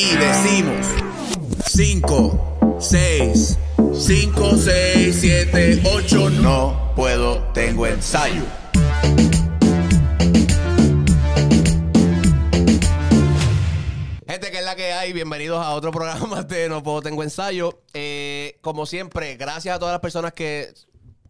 y decimos 5, 6, 5, 6, 7, 8, no puedo, tengo ensayo. Gente, que es la que hay, bienvenidos a otro programa de No Puedo Tengo Ensayo. Eh, como siempre, gracias a todas las personas que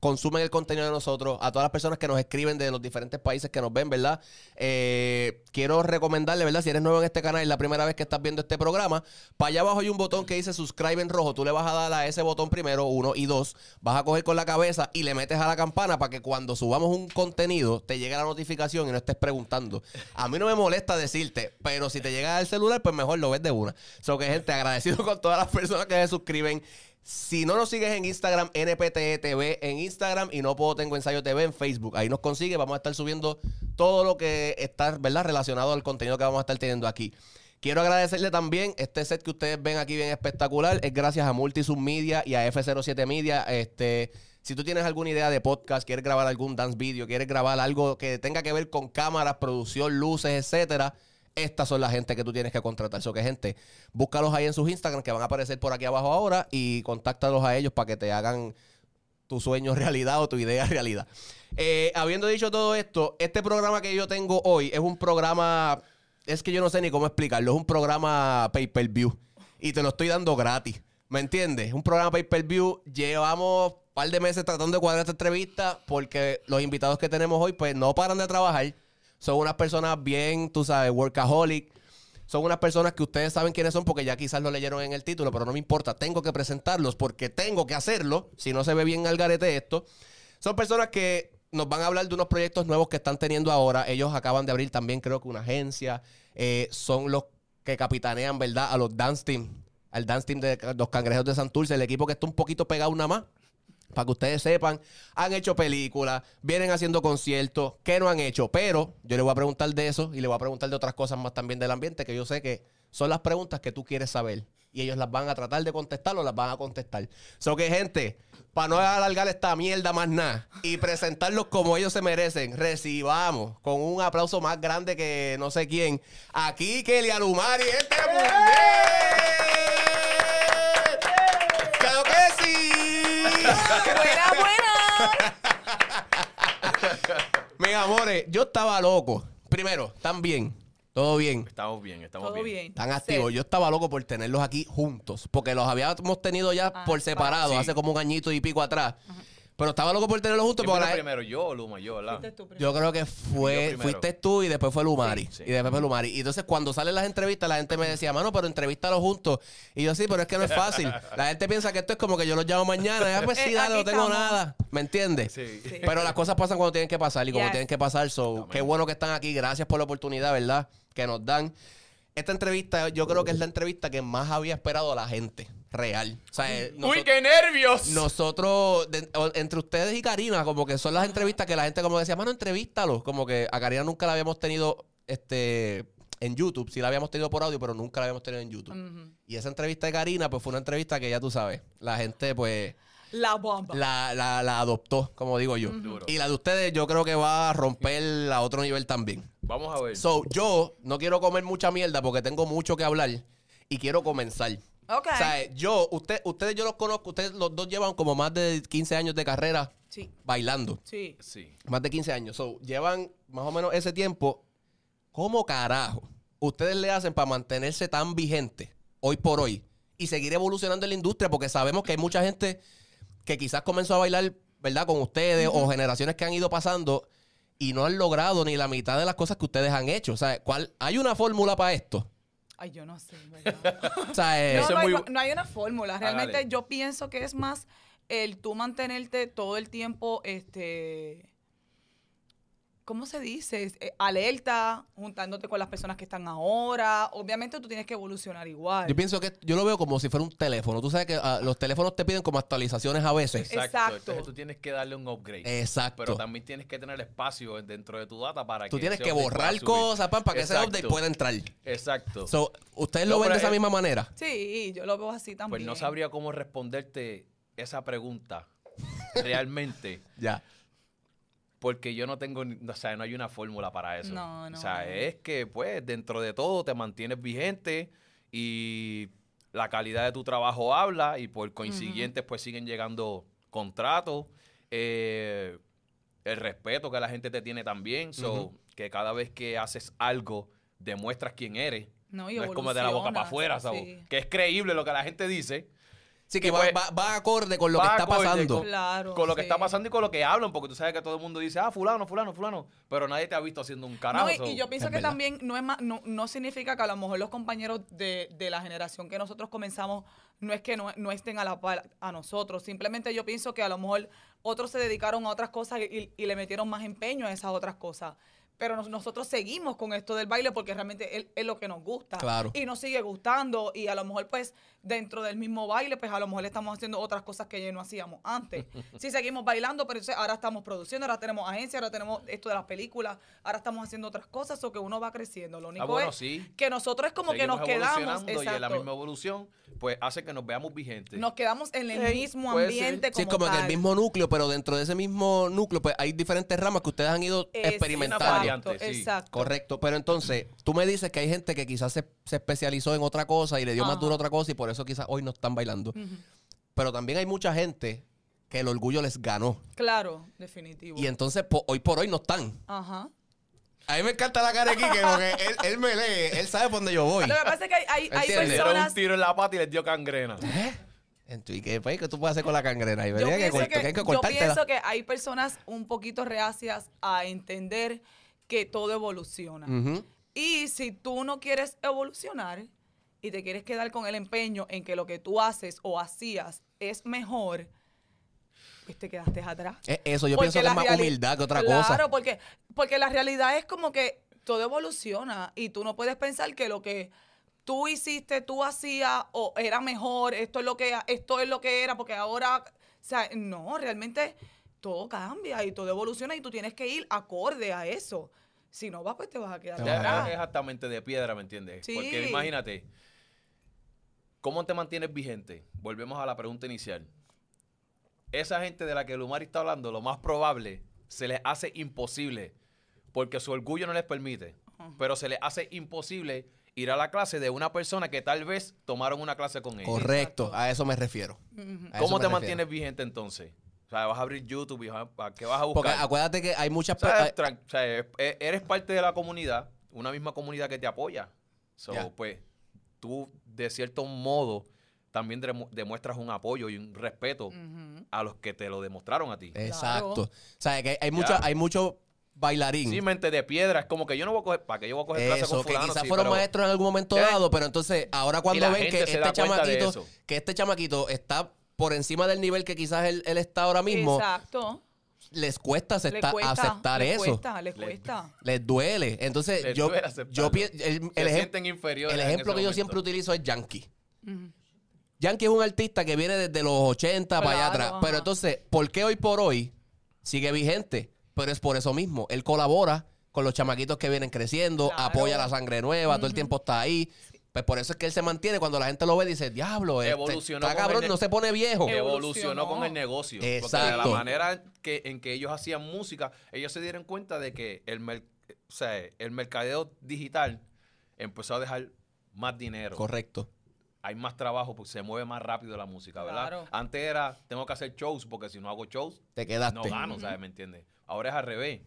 consumen el contenido de nosotros, a todas las personas que nos escriben de los diferentes países que nos ven, ¿verdad? Eh, quiero recomendarle, ¿verdad? Si eres nuevo en este canal es la primera vez que estás viendo este programa, para allá abajo hay un botón que dice subscribe en rojo. Tú le vas a dar a ese botón primero, uno y dos. Vas a coger con la cabeza y le metes a la campana para que cuando subamos un contenido te llegue la notificación y no estés preguntando. A mí no me molesta decirte, pero si te llega al celular, pues mejor lo ves de una. So que, gente, agradecido con todas las personas que se suscriben. Si no nos sigues en Instagram, NPTE TV en Instagram y no puedo tengo ensayo TV en Facebook. Ahí nos consigue, vamos a estar subiendo todo lo que está, ¿verdad? Relacionado al contenido que vamos a estar teniendo aquí. Quiero agradecerle también este set que ustedes ven aquí bien espectacular. Es gracias a Multisub Media y a F07 Media. Este, si tú tienes alguna idea de podcast, quieres grabar algún dance video, quieres grabar algo que tenga que ver con cámaras, producción, luces, etcétera, estas son la gente que tú tienes que contratar. So que gente, búscalos ahí en sus Instagram que van a aparecer por aquí abajo ahora y contáctalos a ellos para que te hagan tu sueño realidad o tu idea realidad. Eh, habiendo dicho todo esto, este programa que yo tengo hoy es un programa, es que yo no sé ni cómo explicarlo, es un programa pay-per-view y te lo estoy dando gratis. ¿Me entiendes? Un programa pay-per-view. Llevamos un par de meses tratando de cuadrar esta entrevista porque los invitados que tenemos hoy pues no paran de trabajar. Son unas personas bien, tú sabes, workaholic. Son unas personas que ustedes saben quiénes son porque ya quizás lo leyeron en el título, pero no me importa. Tengo que presentarlos porque tengo que hacerlo. Si no se ve bien al garete esto. Son personas que nos van a hablar de unos proyectos nuevos que están teniendo ahora. Ellos acaban de abrir también, creo que una agencia. Eh, son los que capitanean, ¿verdad? A los dance team. Al dance team de los cangrejeros de Santurce, el equipo que está un poquito pegado nada más. Para que ustedes sepan, han hecho películas, vienen haciendo conciertos, ¿qué no han hecho? Pero yo le voy a preguntar de eso y le voy a preguntar de otras cosas más también del ambiente que yo sé que son las preguntas que tú quieres saber. Y ellos las van a tratar de contestar o las van a contestar. So que, gente, para no alargar esta mierda más nada y presentarlos como ellos se merecen, recibamos con un aplauso más grande que no sé quién. Aquí, Kelly Alumari, este mujer. Mis amores, yo estaba loco. Primero, ¿están bien? ¿Todo bien? Estamos bien, estamos Todo bien. bien. Están activos. Yo estaba loco por tenerlos aquí juntos. Porque los habíamos tenido ya Ah, por separado sí. hace como un añito y pico atrás. Pero estaba loco por tenerlos juntos. ¿Quién Porque la- primero? Yo o Luma, yo, ¿verdad? Fuiste tú primero. yo creo que Yo fue, primero. fuiste tú y después fue Lumari. Sí, sí. Y después fue Lumari. Y entonces cuando salen las entrevistas, la gente me decía, mano, pero entrevístalos juntos. Y yo sí, pero es que no es fácil. La gente piensa que esto es como que yo los llamo mañana. Ya, pues sí, Eh, dale, no aquí tengo estamos. nada. ¿Me entiendes? Sí. Sí. Pero las cosas pasan cuando tienen que pasar y como Yes. tienen que pasar. So, qué bueno que están aquí. Gracias por la oportunidad, ¿verdad? Que nos dan. Esta entrevista, yo creo que es la entrevista que más había esperado la gente. Real. O sea, eh, ¡Uy, qué nervios! nosotros, de- entre ustedes y Karina, como que son las entrevistas que la gente como decía, mano, entrevístalo. Como que a Karina nunca la habíamos tenido este en YouTube. Sí la habíamos tenido por audio, pero nunca la habíamos tenido en YouTube. Y esa entrevista de Karina, pues fue una entrevista que ya tú sabes, la gente pues La bomba. la, la- la adoptó, como digo yo. Y la de ustedes yo creo que va a romper a otro nivel también. Vamos a ver. So, yo no quiero comer mucha mierda porque tengo mucho que hablar y quiero comenzar. Ok. O sea, yo, usted, ustedes yo los conozco, ustedes los dos llevan como más de 15 años de carrera Sí, bailando. sí. sí. Más de 15 años. So, llevan más o menos ese tiempo. ¿Cómo carajo ustedes le hacen para mantenerse tan vigente hoy por hoy y seguir evolucionando en la industria? Porque sabemos que hay mucha gente que quizás comenzó a bailar, ¿verdad? Con ustedes o generaciones que han ido pasando y no han logrado ni la mitad de las cosas que ustedes han hecho. O sea, ¿cuál, ¿hay una fórmula para esto? Ay, yo no sé, ¿verdad? O sea, eh, No, Eso no, es hay, muy- no hay una fórmula. Realmente yo pienso que es más el tú mantenerte todo el tiempo, este... ¿Cómo se dice? Eh, alerta, juntándote con las personas que están ahora. Obviamente tú tienes que evolucionar igual. Yo pienso que yo lo veo como si fuera un teléfono. Tú sabes que ah, los teléfonos te piden como actualizaciones a veces. Exacto. Exacto. Entonces tú tienes que darle un upgrade. Exacto. Pero también tienes que tener espacio dentro de tu data para Tú que tienes ese que borrar cosas pan, para que ese update pueda entrar. Exacto. So, ¿Ustedes No, lo ven de esa es- misma manera? Sí, yo lo veo así también. pues no sabría cómo responderte esa pregunta realmente. Ya. Porque yo no tengo, o sea, no hay una fórmula para eso. No, no. O sea, es que, pues, dentro de todo te mantienes vigente y la calidad de tu trabajo habla y por consiguiente pues siguen llegando contratos. Eh, el respeto que la gente te tiene también, so, que cada vez que haces algo demuestras quién eres. No, y No es como de la boca para afuera, ¿sabes? sí. Que es creíble lo que la gente dice. Sí, que Y va, pues- va- va acorde con lo que está acorde pasando. con- Claro. con lo que sí. está pasando y con lo que hablan, porque tú sabes que todo el mundo dice, ah, fulano, fulano, fulano, pero nadie te ha visto haciendo un carajo. No, y, y yo pienso es que verdad. también no es más, no, no significa que a lo mejor los compañeros de, de la generación que nosotros comenzamos no es que no, no estén a la par a nosotros. Simplemente yo pienso que a lo mejor otros se dedicaron a otras cosas y, y le metieron más empeño a esas otras cosas. Pero nos- nosotros seguimos con esto del baile porque realmente es, es lo que nos gusta. Claro. Y nos sigue gustando. Y a lo mejor, pues, dentro del mismo baile, pues a lo mejor estamos haciendo otras cosas que ya no hacíamos antes. Sí, seguimos bailando, pero entonces ahora estamos produciendo, ahora tenemos agencia, ahora tenemos esto de las películas, ahora estamos haciendo otras cosas, o que uno va creciendo. Lo único Ah, bueno, es sí. que nosotros es como que nos quedamos. evolucionando Y en la exacto, misma evolución, pues hace que nos veamos vigentes. nos quedamos en el mismo ambiente ser. Sí, como, como que el tal. mismo núcleo, pero dentro de ese mismo núcleo, pues hay diferentes ramas que ustedes han ido experimentando. Exacto, variante, sí. exacto. Correcto, pero entonces tú me dices que hay gente que quizás se, se especializó en otra cosa y le dio más Ajá. duro a otra cosa y por eso quizás hoy no están bailando. Pero también hay mucha gente que el orgullo les ganó Claro, definitivo. y entonces po- hoy por hoy no están. Ajá. A mí me encanta la cara de Kike porque él, él me lee, él sabe por dónde yo voy. Lo que pasa es que hay, hay, hay ¿Entiendes? Le dieron personas. un tiro en la pata y les dio cangrena. ¿Eh? ¿y qué, pues, qué tú puedes hacer con la cangrena? Y Yo verdad que, pienso cort- que, que hay que yo pienso que hay personas un poquito reacias a entender que todo evoluciona. Y si tú no quieres evolucionar y te quieres quedar con el empeño en que lo que tú haces o hacías es mejor, pues te quedaste atrás. Es eso, yo Porque pienso que es más humildad que otra claro, cosa. porque, porque la realidad es como que todo evoluciona y tú no puedes pensar que lo que tú hiciste, tú hacías o era mejor, esto es lo que esto es lo que era porque ahora, o sea, no, realmente todo cambia y todo evoluciona y tú tienes que ir acorde a eso. Si no vas, pues te vas a quedar vas es atrás. exactamente de piedra, ¿me entiendes? Sí. Porque imagínate, ¿cómo te mantienes vigente? Volvemos a la pregunta inicial. Esa gente de la que Lumari está hablando, lo más probable, se les hace imposible, porque su orgullo no les permite, pero se les hace imposible ir a la clase de una persona que tal vez tomaron una clase con ellos. Correcto, a eso me refiero. A ¿Cómo me te refiero. mantienes vigente entonces? O sea, vas a abrir YouTube y vas a, ¿a ¿qué vas a Porque buscar? acuérdate que hay muchas personas. o sea, e- eres parte de la comunidad, una misma comunidad que te apoya. So, Ya. pues, tú, de cierto modo, también demu- demuestras un apoyo y un respeto a los que te lo demostraron a ti. Exacto. Claro. O sea, que hay, Ya. hay mucho bailarín. Sí, mente de piedra, es como que yo no voy a coger, ¿para qué yo voy a coger clase Eso, con que fulano? quizás Sí, fueron pero- maestros en algún momento ¿Qué? dado, pero entonces ahora cuando ven que este chamaquito, que este chamaquito está por encima del nivel que quizás él, él está ahora mismo, Exacto. les cuesta Le aceptar, cuesta, aceptar le eso. cuesta, le Le- cuesta. Les duele. Entonces, Les yo, duele yo el, el Se ejem- sienten inferiores el en ejemplo que yo siempre utilizo es Yankee. Yankee es un artista que viene desde los 80 para allá atrás. ajá. Pero entonces, ¿por qué hoy por hoy sigue vigente? Pero es por eso mismo. Él colabora con los chamaquitos que vienen creciendo, Claro. apoya la sangre nueva, todo el tiempo está ahí. Pues por eso es que él se mantiene cuando la gente lo ve dice, diablo, este, Evolucionó está con cabrón, el- no se pone viejo. Evolucionó. evolucionó con el negocio. Porque de la Exacto. manera que, en que ellos hacían música, ellos se dieron cuenta de que el, mer- o sea, el mercadeo digital empezó a dejar más dinero. Correcto. Hay más trabajo porque se mueve más rápido la música, ¿verdad? Claro. Antes era, tengo que hacer shows porque si no hago shows, Te quedaste. no gano, ¿sabes? ¿Me entiendes? Ahora es al revés.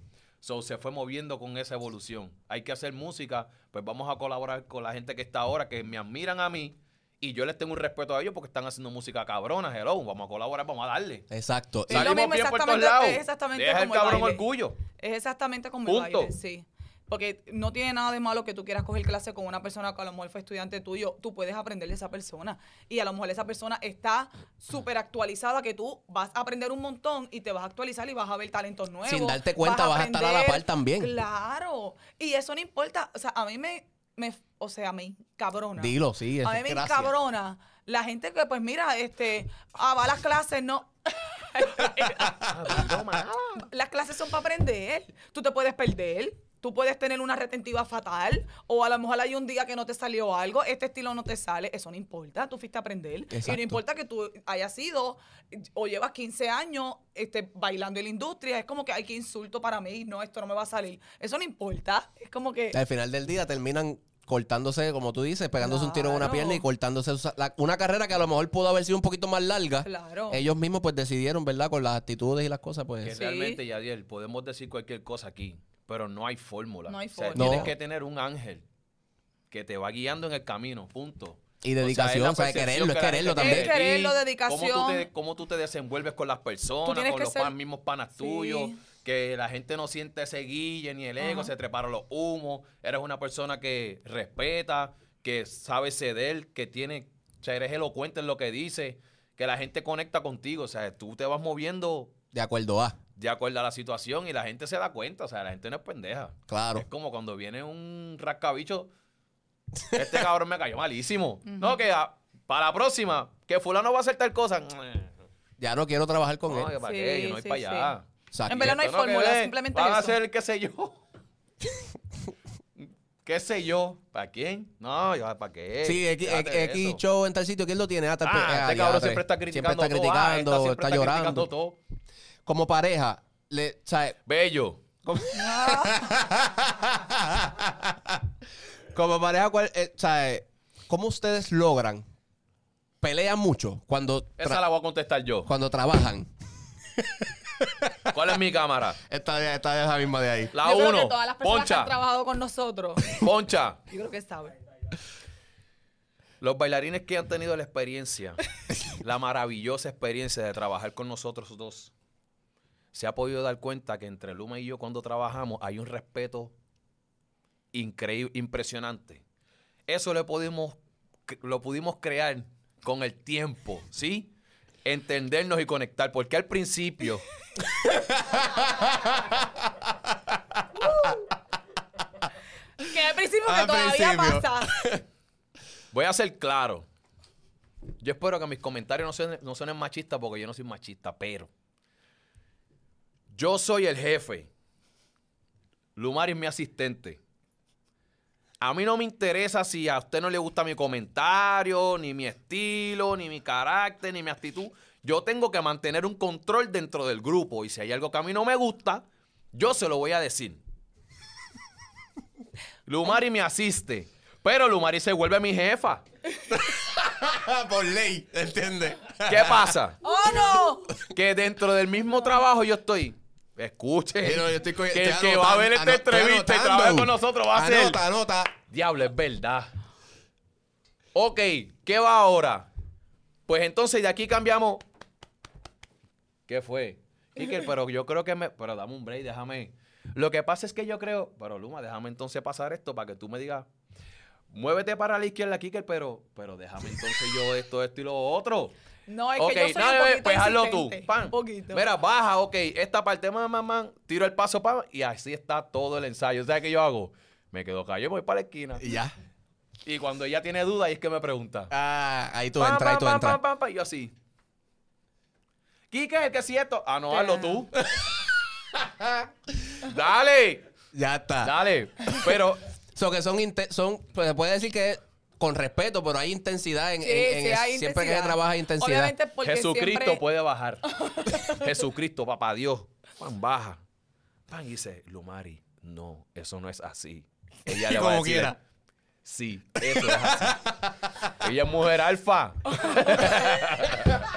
So, se fue moviendo con esa evolución. Hay que hacer música, pues vamos a colaborar con la gente que está ahora, que me admiran a mí, y yo les tengo un respeto a ellos porque están haciendo música cabrona, hello, vamos a colaborar, vamos a darle. Exacto. Es lo Salimos mismo bien por todos exactamente- lados. es exactamente Deja el como el cabrón baile. orgullo. Es exactamente como el Punto. baile, sí. Porque no tiene nada de malo que tú quieras coger clase con una persona que a lo mejor fue estudiante tuyo. Tú puedes aprender de esa persona. Y a lo mejor esa persona está súper actualizada que tú vas a aprender un montón y te vas a actualizar y vas a ver talentos nuevos. Sin darte cuenta, vas a estar a la par también. Claro. Y eso no importa. O sea, a mí me, me o sea, me cabrona. Dilo, sí. A mí me encabrona la gente que, pues mira, este, ah, va a las clases, no. las clases son para aprender. Tú te puedes perder. Tú puedes tener una retentiva fatal. O a lo mejor hay un día que no te salió algo. Este estilo no te sale. Eso no importa. Tú fuiste a aprender. Y no importa que tú hayas sido o llevas 15 años este, bailando en la industria. Es como que hay que insulto para mí. No, esto no me va a salir. Eso no importa. Es como que. Al final del día terminan cortándose, como tú dices, pegándose un tiro en una pierna y cortándose la- una carrera que a lo mejor pudo haber sido un poquito más larga. Claro. Ellos mismos pues decidieron, ¿verdad? Con las actitudes y las cosas, Que pues... Sí. realmente, Yadiel, podemos decir cualquier cosa aquí, pero no hay fórmula. No hay O sea, fórmula. tienes que tener un ángel que te va guiando en el camino, punto. Y dedicación, o sea, es quererlo, es quererlo también. Es quererlo, Cómo tú, dedicación. te, cómo tú te desenvuelves con las personas, con que los ser- pan- mismos panas Sí. tuyos, que la gente no siente ese guille ni el ego, se treparon los humos. Eres una persona que respeta, que sabe ceder, que tiene, o sea, eres elocuente en lo que dice, que la gente conecta contigo. O sea, tú te vas moviendo De acuerdo a, de acuerdo a la situación y la gente se da cuenta. O sea, la gente no es pendeja. claro. Es como cuando viene un rascabicho. Este cabrón me cayó malísimo. No, que ah, para la próxima, que fulano va a hacer tal cosa. Ya no quiero trabajar con No, él. que para Sí, qué, yo no voy sí, para sí. allá. Exacto. En verdad no hay fórmula, simplemente Van a eso. hacer, qué sé yo. ¿Qué sé yo? ¿Para quién? No, yo, ¿para qué? Sí, X, show en tal sitio, ¿quién lo tiene? Ah, tal Ah, ah, este ya, cabrón siempre está criticando Siempre está todo. Ah, criticando, siempre está, está llorando. criticando todo. Como pareja, le, ¿sabes? Bello. Como, como pareja, ¿cuál, eh, ¿sabes? ¿Cómo ustedes logran? Pelean mucho cuando, Esa la voy a contestar yo. cuando trabajan. ¿Cuál es mi cámara? Esta, esta es la misma de ahí. La Yo creo que uno. todas las personas que han Poncha. trabajado con nosotros, Poncha. yo creo que saben. Los bailarines que han tenido la experiencia, la maravillosa experiencia de trabajar con nosotros dos, se ha podido dar cuenta que entre Luma y yo cuando trabajamos hay un respeto increíble, impresionante. Eso lo pudimos, lo pudimos crear con el tiempo, ¿sí? Entendernos y conectar, porque al principio Que al principio que Al todavía principio. pasa. Voy a ser claro. Yo espero que mis comentarios no suenen, no suenen machistas porque yo no soy machista, pero yo soy el jefe. Lumari es mi asistente. A mí no me interesa si a usted no le gusta mi comentario, ni mi estilo, ni mi carácter, ni mi actitud. Yo tengo que mantener un control dentro del grupo y si hay algo que a mí no me gusta, yo se lo voy a decir. Lumari me asiste, pero Lumari se vuelve mi jefa. Por ley, ¿entiendes? ¿Qué pasa? ¡Oh, no! Que dentro del mismo trabajo yo estoy. Escuche. Sí, no, yo estoy co- que el que va a ver esta entrevista y trabaja con nosotros va a ser. Anota, anota. Diablo, es verdad. Ok, ¿qué va ahora? Pues entonces de aquí cambiamos. ¿Qué fue? Kiker, pero yo creo que me. Pero dame un break, déjame. Lo que pasa es que yo creo. Pero Luma, déjame entonces pasar esto para que tú me digas. Muévete para la izquierda, Kiker, pero, pero déjame entonces yo esto, esto y lo otro. No, es que yo soy no, un eh, poquito pues hazlo tú. Pan. Un poquito. Mira, baja, ok. Esta parte, man, man, tiro el paso, pam, y así está todo el ensayo. ¿Sabes qué yo hago? Me quedo callado, voy para la esquina. Y ya. Y cuando ella tiene duda, ahí es que me pregunta. Ah, ahí tú entras, ahí tú entras. pam, pam, pam, y yo así. Quique, ¿qué es esto? Ah, no, hazlo tú. dale, Ya está. dale. Pero So que son, son pues, se puede decir que con respeto, pero hay intensidad en, Sí, en- en sí, es- hay siempre que se intensidad. trabaja hay intensidad. Obviamente porque Jesucristo siempre... puede bajar. Jesucristo, papá Dios. Pan, baja. Pan y dice, Lumari, no, eso no es así. Ella le va a Como decir, quiera. Sí, eso es así. Ella es mujer alfa.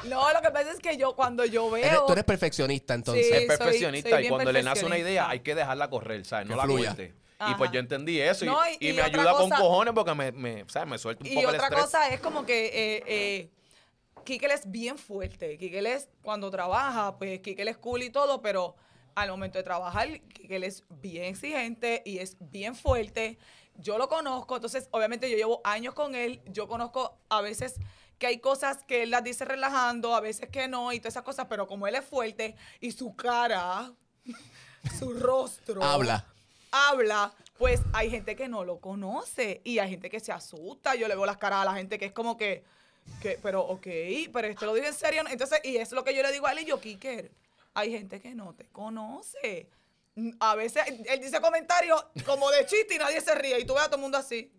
No, lo que pasa es que yo cuando yo veo... Eres- tú eres perfeccionista, entonces. Sí, es soy- perfeccionista soy y bien cuando le nace una perfeccionista. idea hay que dejarla correr, ¿sabes? No Que la fluya. corte. Y pues yo entendí eso y, No, y- y y me ayuda con cojones porque me, me, ¿sabes? me suelta un Y poco el otra cosa es como que eh, eh, Kikel es bien fuerte. Kikel es, cuando trabaja, pues Kikel es cool y todo, pero al momento de trabajar, Kikel es bien exigente y es bien fuerte. Yo lo conozco, entonces obviamente yo llevo años con él. Yo conozco a veces que hay cosas que él las dice relajando, a veces que no y todas esas cosas, pero como él es fuerte y su cara, su rostro Habla. Habla, pues hay gente que no lo conoce y hay gente que se asusta. Yo le veo las caras a la gente que es como que, que pero ok, pero esto lo digo en serio. Entonces, y es lo que yo le digo a él y yo, Kiker, hay gente que no te conoce. Mm, A veces él dice comentarios como de chiste y nadie se ríe y tú ves a todo el mundo así.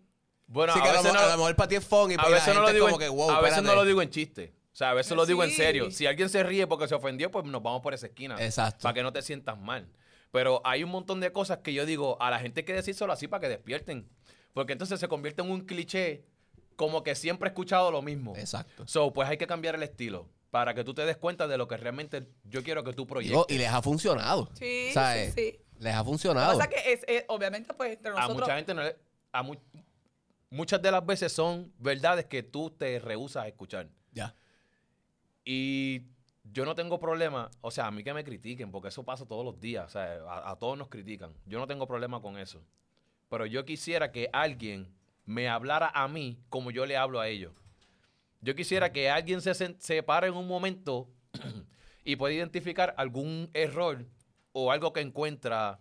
Bueno, Sí, a que a, lo, veces no- a lo mejor para ti es fun y a veces no lo digo como en, que, wow, a veces no lo digo en chiste. O sea, a veces lo digo en serio. Si alguien se ríe porque se ofendió, pues nos vamos por esa esquina. Exacto. Para que no te sientas mal. Pero hay un montón de cosas que yo digo, a la gente hay que decírselo así para que despierten. Porque entonces se convierte en un cliché como que siempre he escuchado lo mismo. Exacto. So, pues hay que cambiar el estilo para que tú te des cuenta de lo que realmente yo quiero que tú proyectes. y les ha funcionado. Sí, ¿sabes? sí, sí. Les ha funcionado. pasa es que es, es- obviamente, pues, entre a mucha gente no le- a mu- muchas de las veces son verdades que tú te rehusas a escuchar. Ya. Y yo no tengo problema, o sea, a mí que me critiquen, porque eso pasa todos los días, o sea, a, a todos nos critican. Yo no tengo problema con eso. Pero yo quisiera que alguien me hablara a mí como yo le hablo a ellos. Yo quisiera que alguien se, se pare en un momento y pueda identificar algún error o algo que encuentra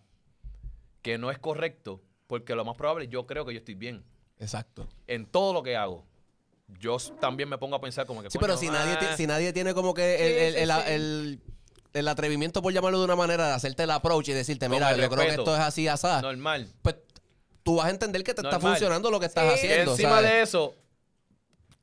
que no es correcto, porque lo más probable yo creo que yo estoy bien Exacto. en todo lo que hago. Yo también me pongo a pensar como que... Sí, coño, pero si nadie, ah, ti- si nadie tiene como que el, Sí, el- sí, el- sí. el- el atrevimiento, por llamarlo de una manera, de hacerte el approach y decirte, Con mira, el yo creo que respeto. esto es así, asá, Normal. pues tú vas a entender que te está Normal. funcionando lo que estás Sí. haciendo. Encima ¿sabes? de eso,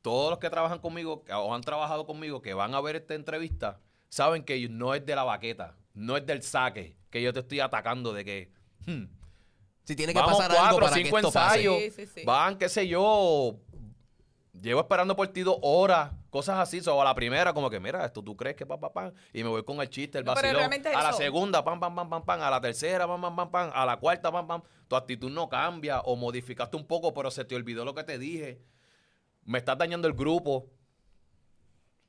todos los que trabajan conmigo o han trabajado conmigo que van a ver esta entrevista saben que no es de la baqueta, no es del saque, que yo te estoy atacando de que hmm, Si tiene que vamos pasar algo cuatro, para que cinco esto pase. ensayos, Sí, sí, sí. van, qué sé yo, llevo esperando por ti dos horas, cosas así, o a la primera como que mira, esto tú crees que pam, pam, pam, y me voy con el chiste, el No, pero vacilón, realmente es a la segunda, pam, pam, pam, pam, pam, a la tercera, pam, pam, pam, pam, a la cuarta, pam, pam, tu actitud no cambia o modificaste un poco, pero se te olvidó lo que te dije, me estás dañando el grupo.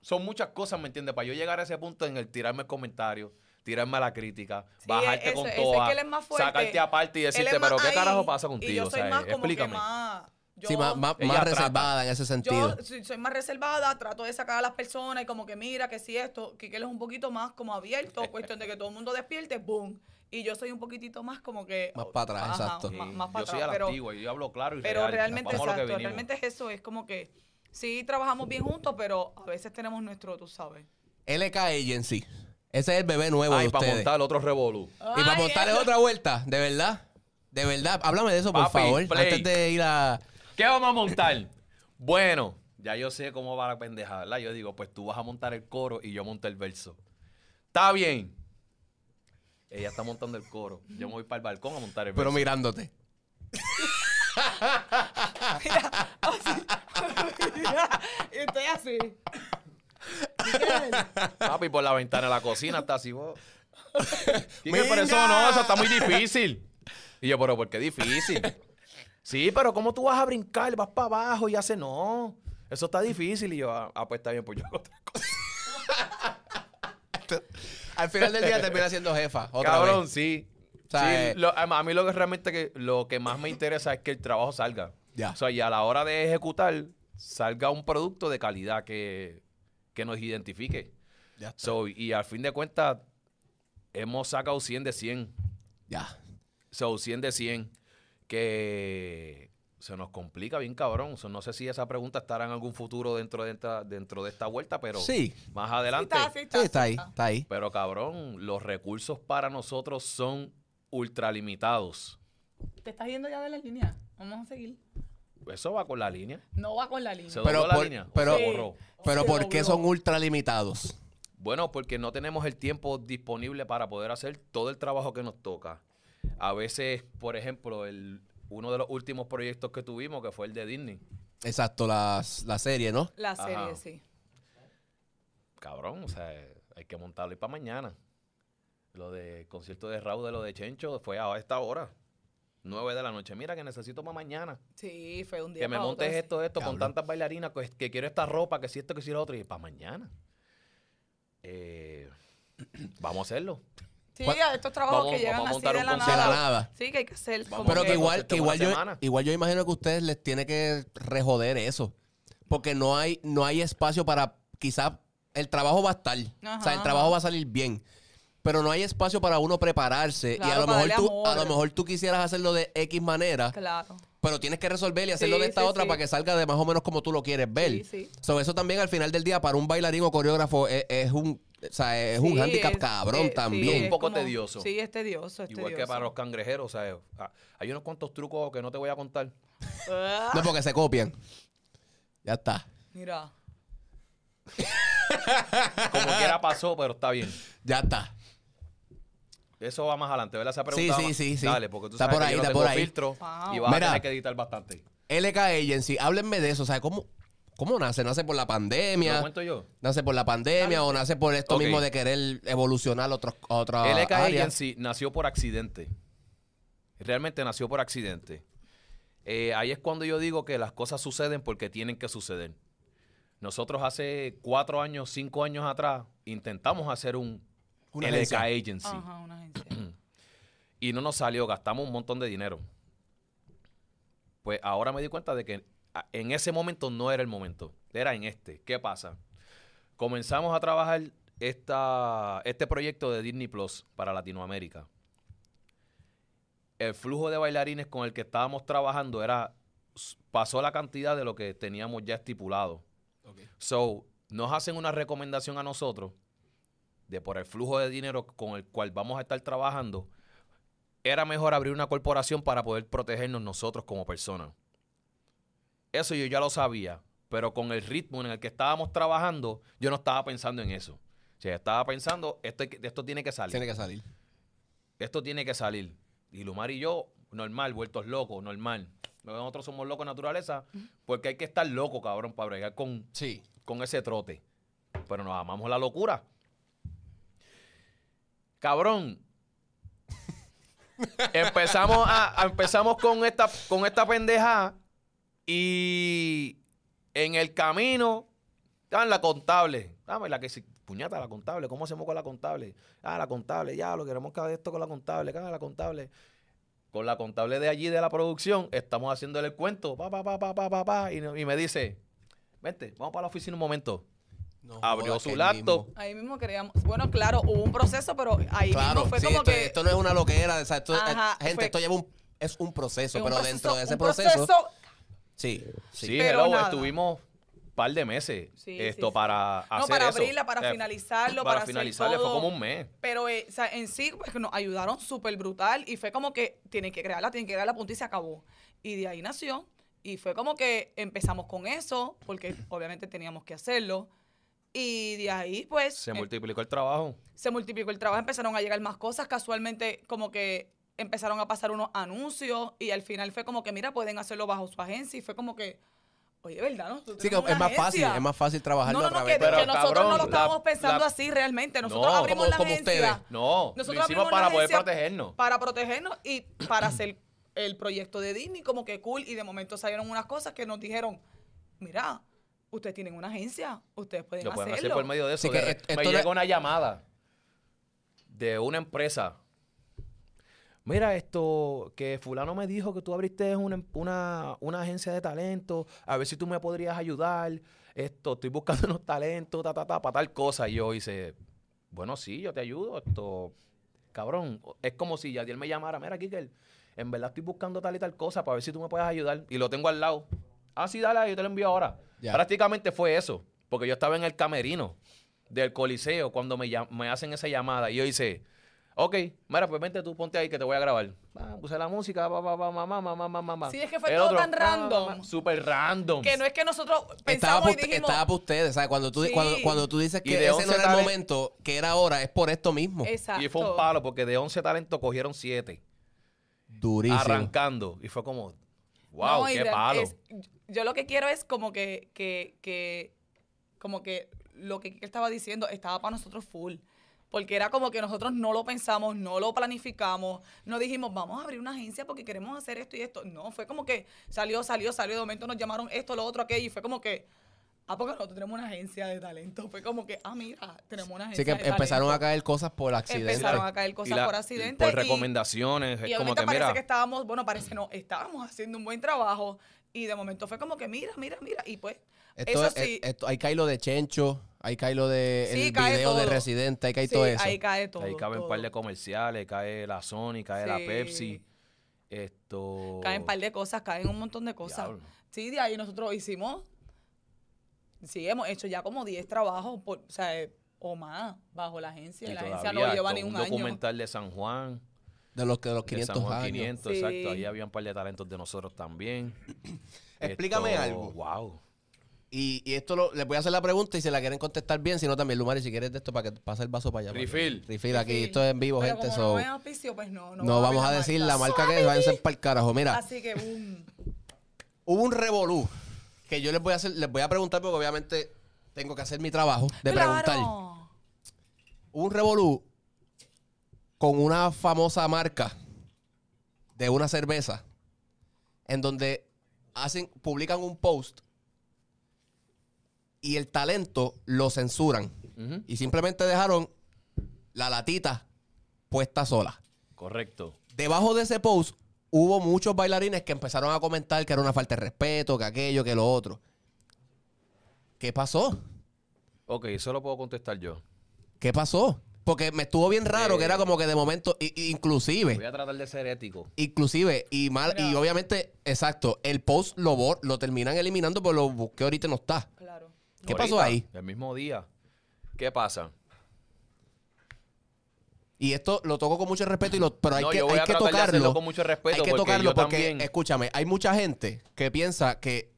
Son muchas cosas, ¿me entiendes? Para yo llegar a ese punto en el tirarme el comentario, tirarme la crítica, Sí, bajarte eso- con ese es toda, que él es más fuerte. sacarte aparte y decirte, pero ¿qué ahí, carajo pasa Y contigo? yo O soy sea, más como explícame. que más... Yo, Sí, más, reservada en ese sentido. yo soy, soy más reservada, trato de sacar a las personas y como que mira que si esto, que él es un poquito más como abierto, cuestión de que todo el mundo despierte, boom. Y yo soy un poquitito más como que... Más para atrás, Ajá, exacto. Más, Sí, más para yo soy a atrás, la pero, antigua y yo hablo claro y pero real. realmente, exacto, realmente es eso, es como que sí trabajamos bien juntos, pero a veces tenemos nuestro, tú sabes. LK Agency. Ese es el bebé nuevo Ay, de para ustedes. montar otro revolú. Y para montarle otra vuelta, de verdad. De verdad. Háblame de eso, por Papi, favor. play. Antes de ir a. ¿Qué vamos a montar? bueno, ya yo sé cómo va la pendeja, ¿verdad? Yo digo, pues tú vas a montar el coro y yo monto el verso. Está bien. Ella está montando el coro. Yo me voy para el balcón a montar el Pero verso. mirándote. y estoy así. Papi, por la ventana de la cocina está así. vos. Quique, pero eso no, eso está muy difícil. Y yo, pero ¿por qué difícil? Sí, pero ¿cómo tú vas a brincar? Vas para abajo y hace no. Eso está difícil. Y yo, ah, ah, pues está bien, pues yo hago otra cosa. Al final del día termina siendo jefa. Otra Cabrón, vez. sí. O sea, Sí, eh, lo- a a mí lo que realmente que, lo que más me interesa es que el trabajo salga. Ya. O sea, y a la hora de ejecutar, salga un producto de calidad que, que nos identifique. Ya está. So, y al fin de cuentas, hemos sacado 100 de 100. Ya. So, 100 de 100. Que se nos complica bien cabrón. No sé si esa pregunta estará en algún futuro dentro de esta, dentro de esta vuelta, pero Sí. más Sí adelante. está, sí está, Sí, está ahí. Está ahí. Pero cabrón, los recursos para nosotros son ultralimitados. ¿Te estás yendo ya de la línea? Vamos a seguir. Eso va con la línea. No va con la línea. Se Pero dobló la por- línea. pero- se borró. Pero Se ¿por qué son ultra limitados? Bueno, porque no tenemos el tiempo disponible para poder hacer todo el trabajo que nos toca. A veces, por ejemplo, el, uno de los últimos proyectos que tuvimos, que fue el de Disney. Exacto, las- la serie, ¿no? La serie, Ajá. sí. Cabrón, o sea, hay que montarlo y para mañana. Lo de concierto de Raúl de lo de Chencho fue a esta hora. 9 de la noche. Mira que necesito para mañana. Sí, fue un día Que me para montes otro, esto, esto, con tantas bailarinas, que, que quiero esta ropa, que si esto, que si lo otro, y para mañana. Eh, vamos a hacerlo. Sí, ¿Cuál- a estos trabajos Vamos- que llegan así de la De concierto. la nada. Sí, que hay que hacer. Vamos como Pero que que que- igual, que igual yo, semana. igual yo imagino que a ustedes les tiene que rejoder eso. Porque no hay, no hay espacio para, quizás, el trabajo va a estar. Ajá, o sea, el trabajo va a salir bien. Pero no hay espacio para uno prepararse. y a lo, mejor tú, a lo mejor tú quisieras hacerlo de X manera. Claro. Pero tienes que resolver y hacerlo Sí, de esta sí, otra sí. para que salga de más o menos como tú lo quieres ver. Sí, sí. So, eso también al final del día para un bailarín o coreógrafo es, es un, o sea, es un Sí, handicap es- cabrón eh, sí, también. Un es poco tedioso. Sí, es tedioso, es Igual que para los cangrejeros, o sea, eh, ah, hay unos cuantos trucos que no te voy a contar. Ah, No porque se copian. Ya está. Mira. Como quiera pasó, pero está bien. Ya está. Eso va más adelante, ¿verdad? Esa Sí, pregunta. sí, va- sí, sí. Dale, porque tú Está sabes por que ahí, yo no está tengo por ahí. filtro Wow. y vas Mira. a tener que editar bastante. LK Agency, háblenme de eso. O sea, ¿cómo, cómo nace? ¿Nace por la ¿Lo pandemia? cuento yo? ¿Nace por la pandemia o nace por esto Ok. mismo de querer evolucionar otros, otra LK área? Agency nació por accidente. Realmente nació por accidente. Eh, ahí es cuando yo digo que las cosas suceden porque tienen que suceder. Nosotros hace cuatro años, cinco años atrás, intentamos hacer un Una LK agencia. Agency. Ajá, una agencia. y no nos salió, gastamos un montón de dinero. Pues ahora me di cuenta de que en ese momento no era el momento, era en este. ¿Qué pasa? Comenzamos a trabajar esta, este proyecto de Disney Plus para Latinoamérica. El flujo de bailarines con el que estábamos trabajando era pasó la cantidad de lo que teníamos ya estipulado. So, nos hacen una recomendación a nosotros de por el flujo de dinero con el cual vamos a estar trabajando, era mejor abrir una corporación para poder protegernos nosotros como personas. Eso yo ya lo sabía, pero con el ritmo en el que estábamos trabajando, yo no estaba pensando en eso. O sea, estaba pensando, esto, esto tiene que salir. Tiene que salir. Esto tiene que salir. Y Lumar y yo, normal, vueltos locos, normal. Nosotros somos locos de naturaleza porque hay que estar loco, cabrón, para bregar con, Sí. con ese trote. Pero nos amamos la locura. Cabrón. empezamos a, empezamos con esta con esta pendeja y en el camino ah, la contable. Dame la que si puñata la contable, ¿cómo hacemos con la contable? Ah, la contable, ya lo queremos que haga esto con la contable, haga la contable. Con la contable de allí de la producción, estamos haciéndole el cuento, pa, pa, pa, pa, pa, pa, pa, y me dice, vente, vamos para la oficina un momento. No Abrió su laptop. mismo. Ahí mismo queríamos. Bueno, claro, hubo un proceso, pero ahí Claro, mismo fue sí, como esto, que. esto no es una loquera. O sea, esto, Ajá, eh, gente, fue- esto lleva un, es un proceso, un pero proceso- dentro de ese un proceso, Sí, sí. Sí, Pero hello, estuvimos un par de meses Sí, esto sí, sí. para hacer No, para eso. abrirla, para Eh, finalizarlo, para, para, finalizarle fue como un mes. Pero eh, o sea, en sí, pues nos ayudaron súper brutal y fue como que tienen que crearla, tienen que crear la punta y se acabó. Y de ahí nació. Y fue como que empezamos con eso, porque obviamente teníamos que hacerlo. Y de ahí, pues, Se eh, multiplicó el trabajo. se multiplicó el trabajo, empezaron a llegar más cosas, casualmente como que empezaron a pasar unos anuncios y al final fue como que, mira, pueden hacerlo bajo su agencia y fue como que, oye, ¿verdad? No? Sí, que es más fácil, es más fácil trabajarlo No, no, a no, través que. Pero, que nosotros cabrón, no lo estábamos la- pensando la- así realmente. Nosotros No, abrimos como- la como agencia. ustedes. No, Nosotros lo hicimos abrimos para la poder protegernos. Para protegernos y para hacer el proyecto de Disney como que cool. Y de momento salieron unas cosas que nos dijeron, mira, ustedes tienen una agencia, ustedes pueden Lo pueden hacer hacerlo. por medio de eso. Así que De- me no llega una llamada de una empresa. Mira esto, que fulano me dijo que tú abriste una, una, una agencia de talento, a ver si tú me podrías ayudar. Esto, estoy buscando unos talentos, ta, ta, ta, para tal cosa. Y yo hice, bueno, sí, yo te ayudo. Esto, cabrón, es como si Yadiel me llamara, mira, Kikel, en verdad estoy buscando tal y tal cosa para ver si tú me puedes ayudar. Y lo tengo al lado. Ah, sí, dale, yo te lo envío ahora. Prácticamente fue eso, porque yo estaba en el camerino del Coliseo cuando me, me hacen esa llamada y yo hice, ok, mira, pues vente tú, ponte ahí que te voy a grabar. Ah, puse la música, mamá, mamá, mamá, mamá. Sí, es que fue todo tan random. Súper random. Que no es que nosotros Estaba pensamos para y dijimos... estaba pa' ustedes, ¿sabes? Cuando tú, Sí. cuando, cuando tú dices Y que de ese 11 no era el momento, que era ahora, es por esto mismo. Exacto. Y fue un palo porque de 11 talentos cogieron 7 Durísimo. arrancando. Y fue como, wow, No, qué palo. es- yo lo que quiero es como que, que, que, como que lo que él estaba diciendo estaba para nosotros full. Porque era como que nosotros no lo pensamos, no lo planificamos, no dijimos, vamos a abrir una agencia porque queremos hacer esto y esto. No, fue como que salió, salió, salió, de momento nos llamaron esto, lo otro, aquello, y fue como que, ah, porque nosotros tenemos una agencia de talento. Fue como que, ah, mira, tenemos una agencia Así que de empezaron a talento. caer cosas por accidente. Empezaron a caer Y cosas la- por accidente. Por y- recomendaciones. y es como que, parece mira, que estábamos, bueno, parece no, estábamos haciendo un buen trabajo y de momento fue como que mira, mira, mira y pues Esto, eso es- sí, esto- ahí cae lo de Chencho, ahí cae lo de Sí, el cae video de. Residente, ahí cae sí, todo eso. ahí cae todo. ahí caben un par de comerciales, cae la Sony, cae la. Pepsi. Esto. caen un par de cosas, caen un montón de cosas. Diablo. Sí, de ahí nosotros hicimos sí, hemos hecho ya como 10 trabajos por, o sea, eh, o más bajo la agencia, Y la agencia no lleva ni un, un año. documental de San Juan. De los, que los de 500 San Juan años. 500, Sí. exacto. Ahí había un par de talentos de nosotros también. Explícame Esto, algo. Wow. Y, y esto lo, les voy a hacer la pregunta y si la quieren contestar bien, si no también, Lumari, si quieres de esto para que pase el vaso para allá. para que- Refill. Refill aquí, Refill. esto es en vivo, Pero gente. como so- no es auspicio, pues no. No, no va vamos a decir la marca. que es, váyanse para el carajo. Mira, Así que, boom. hubo un revolú que yo les voy a hacer, les voy a preguntar porque obviamente tengo que hacer mi trabajo de preguntar. Claro. Hubo un revolú con una famosa marca de una cerveza en donde hacen, publican un post y el talento lo censuran y simplemente dejaron la latita puesta sola. Correcto. Debajo de ese post hubo muchos bailarines que empezaron a comentar que era una falta de respeto, que aquello, que lo otro. ¿Qué pasó? Ok, eso lo puedo contestar yo. ¿Qué pasó? Porque me estuvo bien raro, Eh. que era como que de momento, inclusive, Voy a tratar de ser ético. inclusive, y mal, y obviamente, exacto, el post lo, bor- lo terminan eliminando, pero lo busqué ahorita y no está. Claro. ¿Qué pasó ahí? El mismo día. ¿Qué pasa? Y esto lo toco con mucho respeto, y lo, pero hay No, que, yo voy hay a que tocarlo. con mucho respeto hay que porque tocarlo yo porque, también- escúchame, hay mucha gente que piensa que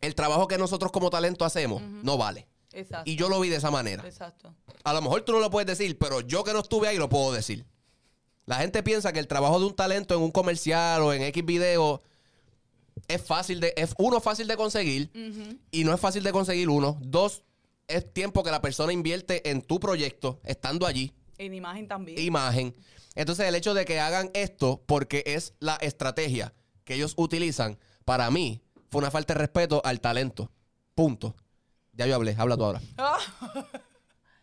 el trabajo que nosotros como talento hacemos no vale. Exacto. Y yo lo vi de esa manera. Exacto. A lo mejor tú no lo puedes decir, pero yo que no estuve ahí lo puedo decir. La gente piensa que el trabajo de un talento en un comercial o en X video es fácil de, es uno fácil de conseguir y no es fácil de conseguir uno. Dos, es tiempo que la persona invierte en tu proyecto, estando allí, En imagen también. imagen. Entonces el hecho de que hagan esto porque es la estrategia que ellos utilizan, para mí fue una falta de respeto al talento. Punto. Ya yo hablé, habla tú ahora. Ah.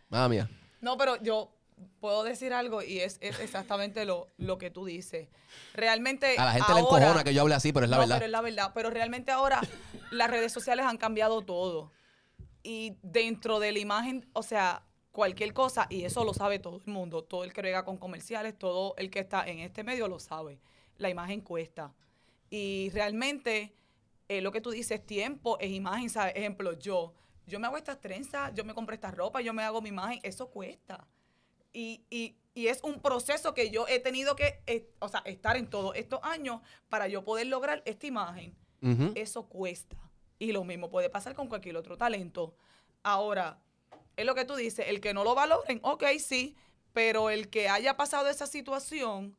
Madre mía. No, pero yo puedo decir algo y es, es exactamente lo, lo que tú dices. Realmente. A la gente le encojona que yo hable así, pero es la no, verdad. Pero es la verdad. Pero realmente ahora las redes sociales han cambiado todo. Y dentro de la imagen, o sea, cualquier cosa, y eso lo sabe todo el mundo, todo el que rega con comerciales, todo el que está en este medio lo sabe. La imagen cuesta. Y realmente, eh, lo que tú dices, tiempo es imagen, ¿sabes? Ejemplo, yo, yo me hago estas trenzas, yo me compro esta ropa, yo me hago mi imagen, eso cuesta. Y, y- y es un proceso que yo he tenido que eh, o sea, estar en todos estos años para yo poder lograr esta imagen. Eso cuesta. Y lo mismo puede pasar con cualquier otro talento. Ahora, es lo que tú dices, el que no lo valoren, ok, sí, pero el que haya pasado esa situación,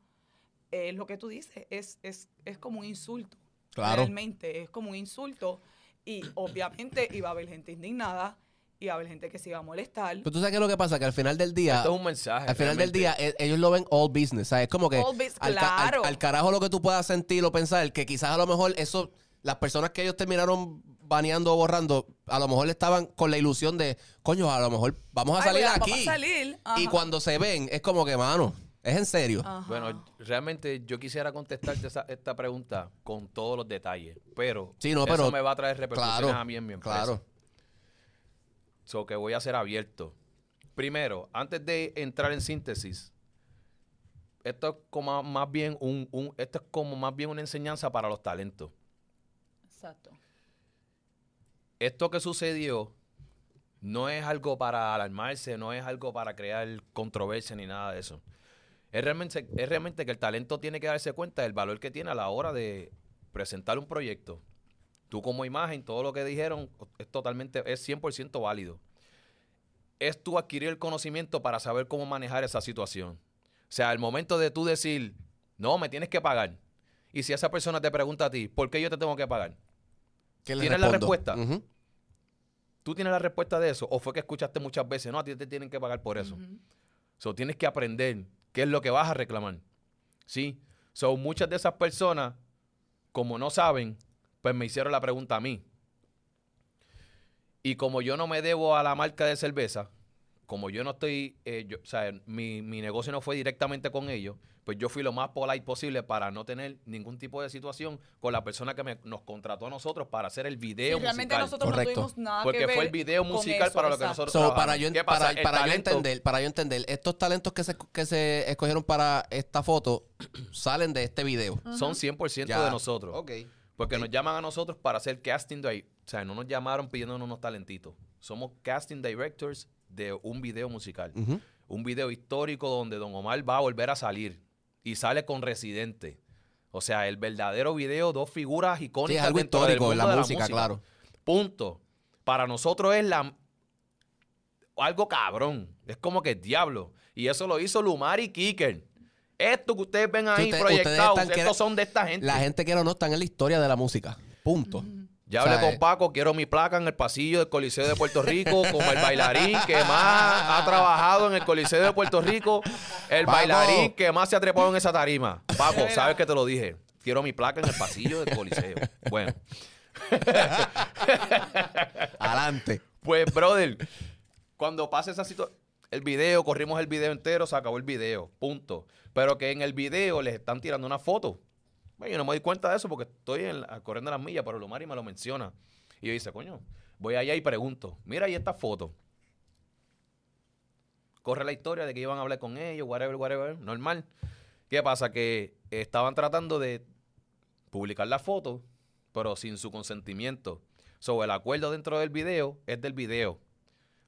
es lo que tú dices, es, es, es como un insulto. Claro. Realmente, es como un insulto. Y obviamente iba a haber gente indignada, iba a haber gente que se iba a molestar. Pero tú sabes qué es lo que pasa, que al final del día, Esto es un mensaje. al final del día, e- ellos lo ven all business, ¿sabes? Es como que All bus- al, claro. al carajo lo que tú puedas sentir o pensar, que quizás a lo mejor eso, las personas que ellos terminaron baneando o borrando, a lo mejor estaban con la ilusión de, coño, a lo mejor vamos a Ay, salir a- aquí. vamos a salir, Y cuando se ven, es como que, mano, es en serio. Ajá. Bueno, realmente yo quisiera contestarte esa- esta pregunta con todos los detalles, pero, Sí, no, eso me va a traer repercusiones claro, a mí en mi empresa. claro. So que voy a ser abierto. Primero, antes de entrar en síntesis, esto es como más bien un, un- esto es como más bien una enseñanza para los talentos. Exacto. Esto que sucedió no es algo para alarmarse, no es algo para crear controversia ni nada de eso. Es realmente, es realmente que el talento tiene que darse cuenta del valor que tiene a la hora de presentar un proyecto. Tú como imagen, todo lo que dijeron es totalmente, es 100% válido. Es tú adquirir el conocimiento para saber cómo manejar esa situación. O sea, el momento de tú decir, no, me tienes que pagar. Y si esa persona te pregunta a ti, ¿por qué yo te tengo que pagar? ¿Qué le ¿Tienes la respuesta? ¿Tú tienes la respuesta de eso? ¿O fue que escuchaste muchas veces? No, a ti te tienen que pagar por eso. Ujú. So, tienes que aprender qué es lo que vas a reclamar. ¿Sí? So, muchas de esas personas, como no saben, pues me hicieron la pregunta a mí. Y como yo no me debo a la marca de cerveza, como yo no estoy, eh, yo- o sea, mi, mi negocio no fue directamente con ellos, pues yo fui lo más polite posible para no tener ningún tipo de situación con la persona que me- nos contrató a nosotros para hacer el video Sí, realmente musical. nosotros Correcto. no tuvimos nada Porque que ver fue el video musical eso, para lo que exacto. nosotros So, trabajamos. para yo, para, para yo entender, para yo entender, estos talentos que se, que se escogieron para esta foto salen de este video. Son 100% Ya. de nosotros. Ok. Porque nos llaman a nosotros para hacer casting de O sea, no nos llamaron pidiéndonos unos talentitos. Somos casting directors de un video musical. Un video histórico donde Don Omar va a volver a salir. Y sale con Residente. O sea, el verdadero video, dos figuras Sí, icónicas es algo dentro del histórico en la música, claro. Punto. Para nosotros es la algo cabrón. Es como que diablo. Y eso lo hizo Lumar y Kicker. Esto que ustedes ven ahí usted- están estos son de esta gente. La gente que no están en la historia de la música. Punto. Ya hablé con Paco, quiero mi placa en el pasillo del Coliseo de Puerto Rico, como el bailarín que más ha trabajado en el Coliseo de Puerto Rico, el Paco. bailarín que más se ha trepado en esa tarima. Paco, sabes que te lo dije. Quiero mi placa en el pasillo del Coliseo. Bueno, Adelante. pues, brother, cuando pasa esa situación, el video, corrimos el video entero, se acabó el video, punto. Pero que en el video les están tirando una foto. Bueno, yo no me doy cuenta de eso porque estoy la- corriendo las millas, pero Lumari me lo menciona. Y yo dice, coño, voy allá y pregunto, mira ahí esta foto. Corre la historia de que iban a hablar con ellos, whatever, whatever, normal. ¿Qué pasa? Que estaban tratando de publicar la foto, pero sin su consentimiento. Sobre el acuerdo dentro del video es del video.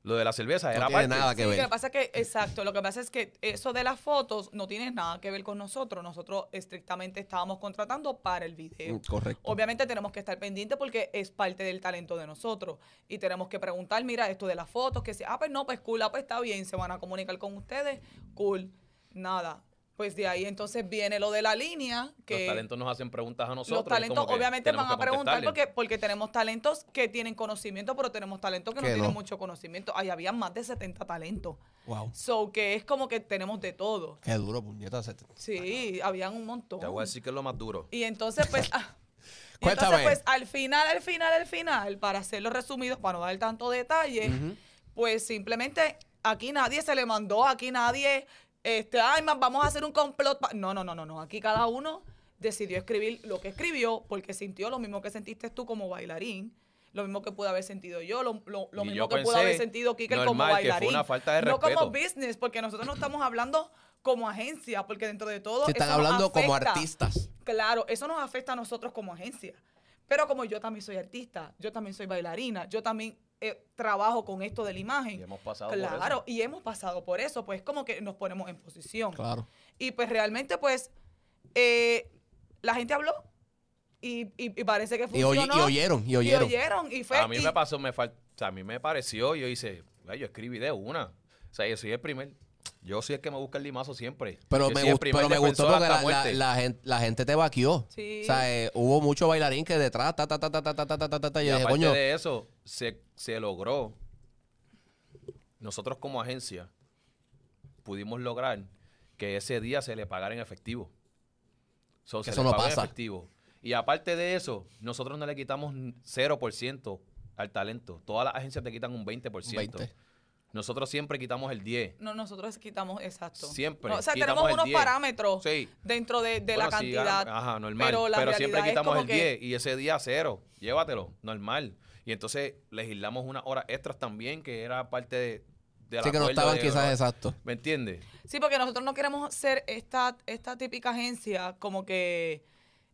Lo de la cerveza No era tiene parte. nada que Sí, ver. lo que pasa es que, exacto, lo que pasa es que eso de las fotos no tiene nada que ver con nosotros. Nosotros estrictamente estábamos contratando para el video. Mm, Correcto. Obviamente tenemos que estar pendientes porque es parte del talento de nosotros. Y tenemos que preguntar, mira, esto de las fotos, que si, ah, pues no, pues cool, ah, pues está bien, se van a comunicar con ustedes, cool. Nada. Pues de ahí entonces viene lo de la línea, que Los talentos nos hacen preguntas a nosotros. los talentos obviamente van a preguntar porque, porque tenemos talentos que tienen conocimiento, pero tenemos talentos que, no tienen mucho conocimiento. Ahí había más de 70 talentos. Wow. So que es como que tenemos de todo. Qué duro, puñeta. se- Sí, habían un montón. Te voy a decir que es lo más duro. Y entonces, pues, ah, y Cuéntame. entonces, pues, al final, al final, al final, para hacerlo resumido, para no dar tanto detalle, pues simplemente aquí nadie se le mandó, aquí nadie, este, ay, más vamos a hacer un complot. pa-". No, no, no, no, no. Aquí cada uno decidió escribir lo que escribió porque sintió lo mismo que sentiste tú como bailarín. Lo mismo que pude haber sentido yo, lo, lo- lo mismo yo que pudo haber sentido Kiker como normal, que fue bailarín. una falta de no como business, porque nosotros no estamos hablando como agencia, porque dentro de todo. Si están eso nos hablando como artistas. Claro, eso nos afecta a nosotros como agencia. Pero como yo también soy artista, yo también soy bailarina, yo también eh, trabajo con esto de la imagen. Y hemos pasado por claro, eso. y hemos pasado por eso, pues como que nos ponemos en posición. Claro. Y pues realmente, pues, eh, la gente habló y, y- y parece que Y, oy- funcionó. y oyeron, y Y oyeron. oyeron, y fue... A mí y- me pasó, me fal- o sea, a mí me pareció, yo hice, "Ay, yo escribí de una. O sea, yo soy el primer, yo soy el que me busca el limazo siempre. Pero Yo me, pero gustó porque la, la, muerte. la gente, la gente te vaqueó. Sí. O sea, eh, hubo mucho bailarín que detrás, ta, ta, ta, ta, ta, ta, ta, ta, ta, ta, ta, y Y dije, aparte coño, de eso, se, se logró. Nosotros como agencia pudimos lograr que ese día se le pagara en efectivo. So, se eso le no pagó en pasa. efectivo. Y aparte de eso, nosotros no le quitamos 0% al talento. Todas las agencias te quitan un 20%. 20. Nosotros siempre quitamos el 10. No, nosotros quitamos, exacto. Siempre No, o sea, quitamos tenemos unos 10. parámetros Sí. dentro de, de la sí, cantidad. ajá, normal. Pero, Pero, la siempre realidad es quitamos como el que- 10 y ese día cero. Llévatelo, normal. Y entonces legislamos unas horas extras también, que era parte de, de sí que no estaban quizás exactos. ¿Me entiendes? Sí, porque nosotros no queremos ser esta, esta típica agencia como que,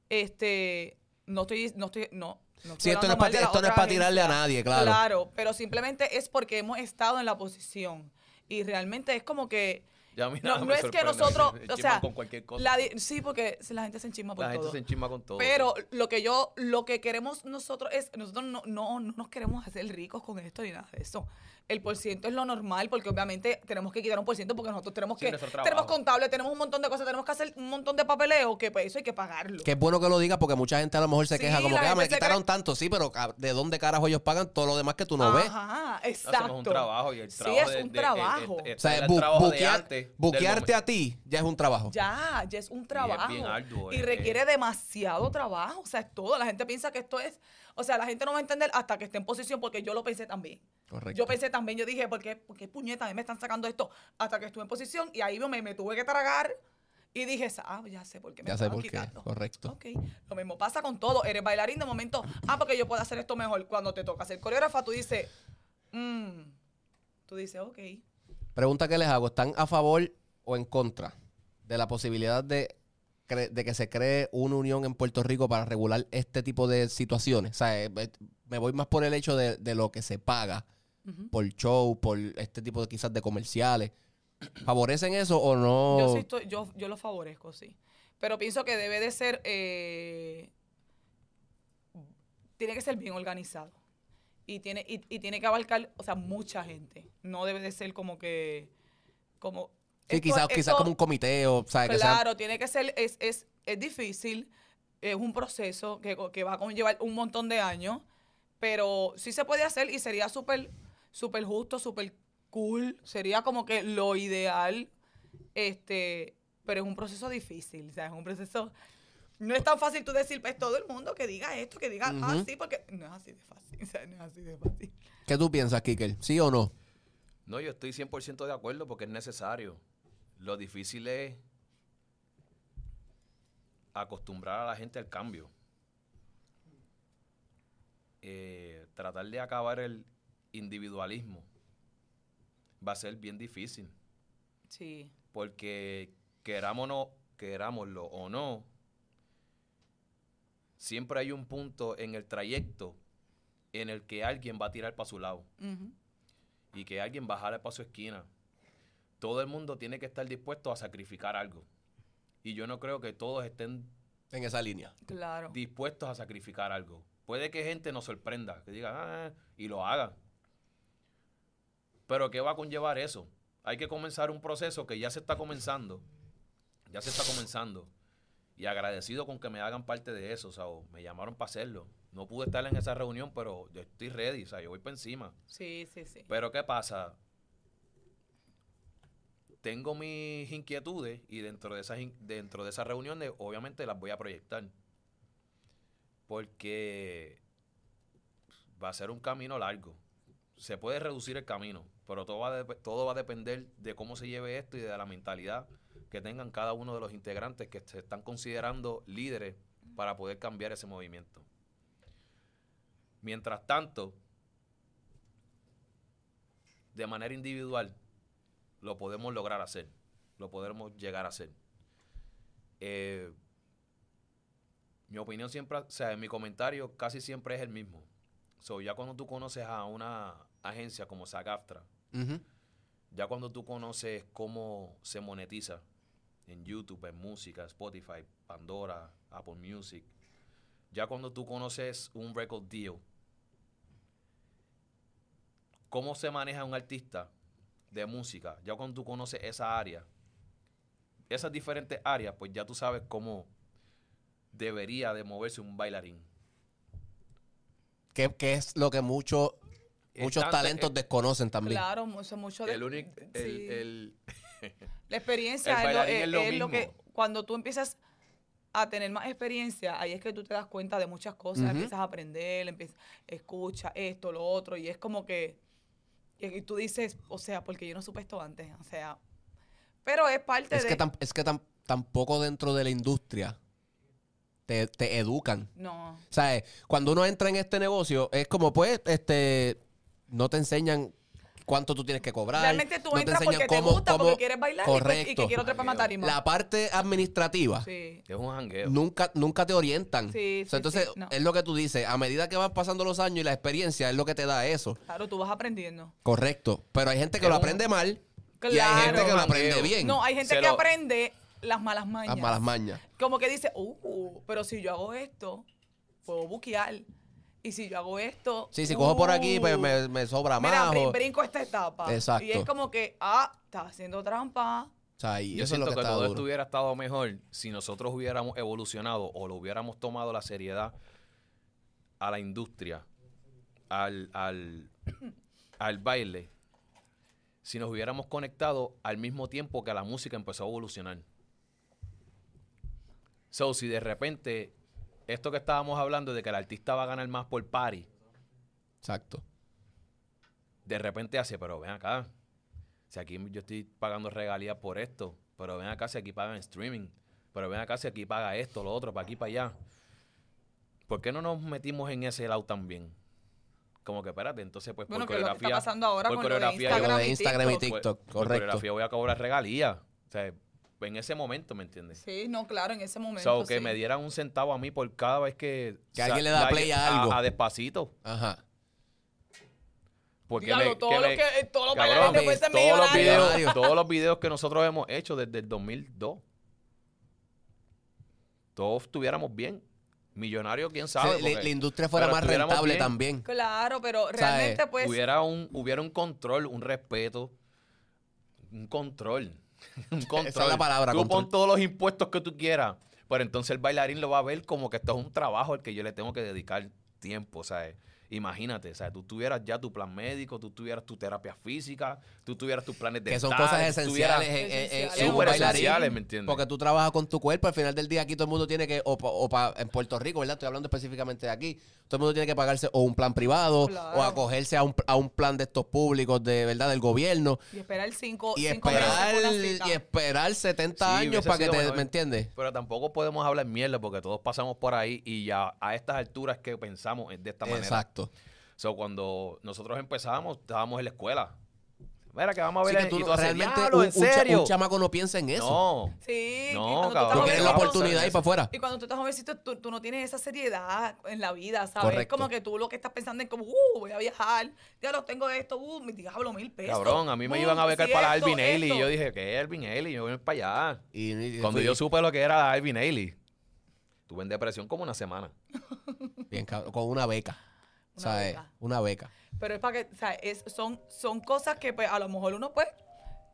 este, no estoy, no estoy, no. No Sí, esto no es pa- mal de la esto no es otra pa' tirarle a nadie, claro. Claro, pero simplemente es porque hemos estado en la posición. Y realmente es como que, Ya no, es que nosotros, o sea, con cualquier cosa. la sí, porque la gente se enchisma por La gente todo. se enchisma con todo. Pero lo que yo, lo que queremos nosotros es, nosotros no, no, no nos queremos hacer ricos con esto ni nada de eso. El por ciento es lo normal, porque obviamente tenemos que quitar un por ciento porque nosotros tenemos Sí, que, nuestro tenemos contable, tenemos un montón de cosas, tenemos que hacer un montón de papeleo, que pues eso hay que pagarlo. Que es bueno que lo digas porque mucha gente a lo mejor se Sí, queja como que ah, me quitaron cree- tanto, sí, pero ca- ¿de dónde carajo ellos pagan todo lo demás que tú no ves? Ajá, exacto. Hacemos un trabajo y el Sí, trabajo es de- un de- trabajo. O sea, bu- buquearte momento. a ti ya es un trabajo. Ya, ya es un trabajo. bien arduo, y requiere eh. demasiado trabajo. O sea, es todo. La gente piensa que esto es. O sea, la gente no va a entender hasta que esté en posición, porque yo lo pensé también. Correcto. Yo pensé también, yo dije, ¿por qué, por qué puñeta? A mí me están sacando esto hasta que estuve en posición y ahí me, me tuve que tragar y dije, ah, ya sé por qué me Ya sé por qué, quitando. correcto. Ok, lo mismo pasa con todo. Eres bailarín de momento, ah, porque yo puedo hacer esto mejor. Cuando te toca ser coreógrafa, tú dices, mmm, tú dices, ok. Pregunta que les hago, ¿están a favor o en contra de la posibilidad de, de que se cree una unión en Puerto Rico para regular este tipo de situaciones? O sea, eh, eh, me voy más por el hecho de, de lo que se paga por show, por este tipo de quizás de comerciales. ¿Favorecen eso o no? Yo sí estoy, yo, yo lo favorezco, sí. Pero pienso que debe de ser, eh, tiene que ser bien organizado. y tiene, y, y tiene que abarcar, o sea, mucha gente. No debe de ser como que, como... Sí, quizás, como un comité o, ¿sabes? Que sea- Claro, tiene que ser, es, es, es difícil, es un proceso que, que va a conllevar un montón de años, pero sí se puede hacer y sería súper, súper justo, súper cool, sería como que lo ideal, este, pero es un proceso difícil, o sea, es un proceso, no es tan fácil tú decir, pues todo el mundo que diga esto, que diga, ah, Ujú. sí, porque no es así de fácil, o sea, no es así de fácil. ¿Qué tú piensas, Kikel? ¿Sí o no? No, yo estoy 100% de acuerdo porque es necesario. Lo difícil es acostumbrar a la gente al cambio. Eh, tratar de acabar el individualismo va a ser bien difícil. Sí, Porque querámonos, querámoslo o no, siempre hay un punto en el trayecto en el que alguien va a tirar para su lado y que alguien bajara para su esquina. Todo el mundo tiene que estar dispuesto a sacrificar algo. Y yo no creo que todos estén En esa línea. claro. dispuestos a sacrificar algo. Puede que gente nos sorprenda, que diga, ah, y lo haga. Pero ¿qué va a conllevar eso? Hay que comenzar un proceso que ya se está comenzando. Ya se está comenzando. Y agradecido con que me hagan parte de eso. O sea, o me llamaron para hacerlo. No pude estar en esa reunión, pero yo estoy ready. O sea, yo voy para encima. Sí, sí, sí. Pero ¿qué pasa? Tengo mis inquietudes y dentro de esas dentro de esas reuniones obviamente las voy a proyectar. Porque va a ser un camino largo. Se puede reducir el camino, pero todo va, todo va a depender de cómo se lleve esto y de la mentalidad que tengan cada uno de los integrantes que se están considerando líderes para poder cambiar ese movimiento. Mientras tanto, de manera individual, lo podemos lograr hacer. Lo podemos llegar a hacer. Eh, mi opinión siempre, o sea, mi comentario casi siempre es el mismo. So, ya cuando tú conoces a una agencia como SAG-AFTRA, ya cuando tú conoces cómo se monetiza en YouTube, en música, Spotify, Pandora, Apple Music, ya cuando tú conoces un record deal, cómo se maneja un artista de música, ya cuando tú conoces esa área, esas diferentes áreas, pues ya tú sabes cómo debería de moverse un bailarín. Que, que es lo que muchos muchos Estante- talentos eh, desconocen también. Claro, mucho, mucho de- El único, el, sí. el- La experiencia El es, lo, bailarín es- es lo es lo que cuando tú empiezas a tener más experiencia, ahí es que tú te das cuenta de muchas cosas, empiezas a aprender, empiezas, escucha esto, lo otro, y es como que y, tú dices, o sea, porque yo no supe esto antes, o sea, pero es parte Es de que, tam- es que tam- tampoco dentro de la industria te, te educan. no, ¿Sabes? Cuando uno entra en este negocio, es como, pues, este, no te enseñan cuánto tú tienes que cobrar. realmente tú no entras enseñan porque te cómo- gusta, cómo- porque quieres bailar y pues- y, Correcto. que quiero trepar tarima. La parte administrativa. Sí. es un jangueo. Nunca, nunca te orientan. Sí, O sea, sí, entonces, sí, no. es lo que tú dices. A medida que van pasando los años y la experiencia es lo que te da eso. Claro, tú vas aprendiendo. Correcto. Pero hay gente que Es lo un- aprende mal y hay Claro. gente que lo aprende bien. No, hay gente Se que lo- aprende las malas mañas. Las malas mañas. Como que dice, uh, pero si yo hago esto, puedo buquear. Y si yo hago esto. Sí, si cojo por aquí, pues uh, me, me sobra Mira, más. brin- brinco esta etapa. Exacto. Y es como que, ah, estás haciendo trampa. o sea, y Yo eso es siento lo que, que, está todo duro. esto hubiera estado mejor si nosotros hubiéramos evolucionado o lo hubiéramos tomado la seriedad a la industria, al, al, al baile, si nos hubiéramos conectado al mismo tiempo que la música empezó a evolucionar. So, si de repente esto que estábamos hablando de que el artista va a ganar más por party, Exacto. de repente hace, pero ven acá, si aquí yo estoy pagando regalías por esto, pero ven acá si aquí pagan streaming, pero ven acá si aquí paga esto, lo otro, para aquí, para allá. ¿Por qué no nos metimos en ese lado también? Como que espérate, entonces pues Bueno, por que es lo que está coreografía, pasando ahora por con lo de coreografía Lo Instagram de y Instagram y TikTok. Por correcto. coreografía voy a cobrar regalías. O sea, en ese momento, ¿me entiendes? Sí, no, claro, en ese momento. So, que sí. me dieran un centavo a mí por cada vez que... Que alguien le da play a algo. A, despacito. Ajá. Porque Diablo, me- todos que los me- que- todos los Cabrón, todos los, videos, todos los videos que nosotros hemos hecho desde el 2002, todos estuviéramos bien. Millonario, quién sabe. la, porque- la industria fuera más rentable bien. también. Claro, pero realmente pues... hubiera un, hubiera un control, un respeto, un control. Un control. Esa es la palabra, Tú control. pon todos los impuestos que tú quieras, pero entonces el bailarín lo va a ver como que esto es un trabajo al que yo le tengo que dedicar tiempo, ¿sabes? Imagínate, ¿sabes? Tú tuvieras ya tu plan médico, tú tuvieras tu terapia física, tú tuvieras tus planes de Que son cosas esenciales en, en- en- Esenciales. en un esenciales, ¿me entiendes? Porque tú trabajas con tu cuerpo, al final del día aquí todo el mundo tiene que, o, pa- o pa- en Puerto Rico, ¿verdad? Estoy hablando específicamente de aquí, todo el mundo tiene que pagarse o un plan privado Claro. o acogerse a un, a un plan de estos públicos, de verdad, del gobierno. Y esperar cinco, Y cinco esperar, y esperar 70 Sí, años para que te, mejor. ¿me entiendes? Pero tampoco podemos hablar mierda porque todos pasamos por ahí y ya a estas alturas que pensamos de esta manera. Exacto. So, cuando nosotros empezamos, estábamos en la escuela. Mira, que vamos a ver que tú y tú haces, realmente, "Diablo, un, ¿en serio? un chamaco no piensa en eso. No. Sí, No, cabrón. Tú quieres la oportunidad y para afuera. Y cuando tú estás jovencito, tú, tú no tienes esa seriedad en la vida, ¿sabes? Correcto. Como que tú lo que estás pensando es como, uh, voy a viajar, ya lo tengo esto, uh, mi diablo, mil pesos. Cabrón, a mí me Uh, iban a becar sí, para esto, Alvin Ailey y yo dije, ¿qué es Alvin Ailey? Yo voy para allá. Y, y Cuando fui yo supe lo que era Alvin Ailey, tuve en depresión como una semana. bien cabrón, con una beca. Una ¿sabes? beca. Una beca. Pero es para que, o sea, es, son, son cosas que pues, a lo mejor uno pues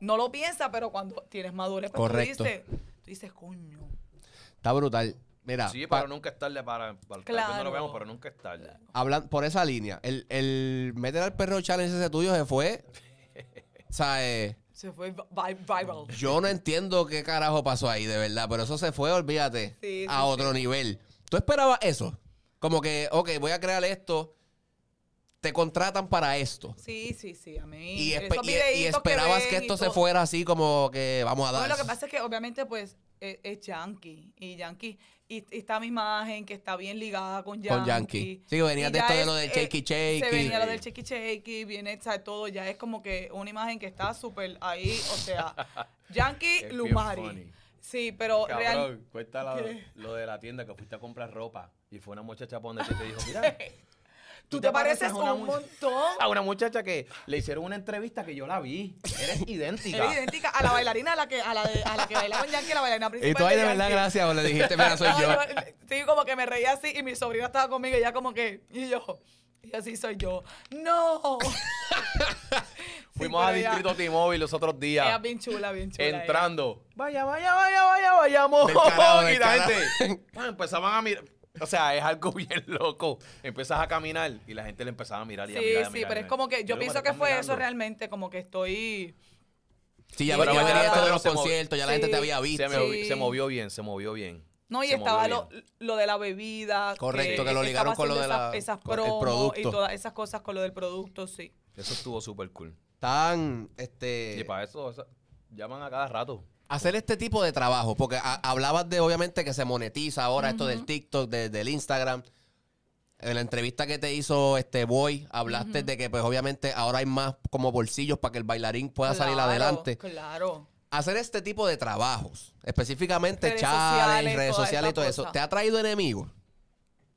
no lo piensa, pero cuando tienes madurez, pues Correcto. tú dices, tú dices, coño. Está brutal. Mira, Sí, pero nunca es tarde para... para vez no Claro. lo veamos, pero nunca es tarde. hablan por esa línea, el, el meter al perro challenge ese tuyo se fue. O sea, eh, Se fue vi- viral. yo no entiendo qué carajo pasó ahí, de verdad, pero eso se fue, olvídate, Sí, sí, a otro nivel. ¿Tú esperabas eso? Como que, ok, voy a crear esto, te contratan para esto. Sí, sí, sí, a mí. Y, espe- esos y- y videitos esperabas que y esto se fuera así como que vamos a dar. Bueno, lo que pasa es que obviamente pues es, es Yankee y Yankee y, y está mi imagen que está bien ligada con Yankee. Con Yankee. Sí, venías Y de esto de es, lo del eh, shaky shaky. Se venía lo del shaky shaky, viene, ¿sabes? Todo ya es como que una imagen que está súper ahí, o sea, Yankee Lumari. Sí, pero real, Cabrón, cuenta lo, lo de la tienda que fuiste a comprar ropa y fue una muchacha por donde te dijo, mira, tú te pareces a una un montón. a una muchacha que le hicieron una entrevista que yo la vi. Eres idéntica. Es idéntica a la bailarina a la que a la, de, a la que bailaba con Yankee, la bailarina principal. y tú ahí de verdad, gracias, o le dijiste, mira, soy No, yo. Sí, como que me reía así y mi sobrina estaba conmigo y ella como que, y yo, y así soy yo. ¡No! Fuimos a Distrito T-Mobile los otros Ella, días. es bien chula, bien chula. ella. entrando. Vaya, vaya, vaya, vaya, vayamos. Y la gente empezaban a mirar. O sea, es algo bien loco. Empiezas a caminar y la gente le empezaba a mirar y a Sí, mirar. sí, mirar, pero es como que yo pienso que fue mirando. eso realmente, como que estoy... Sí, ya, Pero ya venía esto de los conciertos, ya la gente Sí. te había visto. Se, movió, Sí. se movió bien, se movió bien. No, y Se estaba lo, lo de la bebida. Correcto, que lo ligaron con lo de la- esas, esas promos producto. y todas esas cosas con lo del producto, sí. Eso estuvo súper cool. Tan, Y este, para eso, eso- llaman a cada rato. Hacer este tipo de trabajo, porque a- hablabas de, obviamente, que se monetiza ahora esto del TikTok, de- del Instagram. En la entrevista que te hizo este Boy, hablaste de que, pues, obviamente, ahora hay más como bolsillos para que el bailarín pueda salir adelante. Claro. Hacer este tipo de trabajos, específicamente Redes challenge, redes sociales y todo eso. ¿te ha traído enemigos?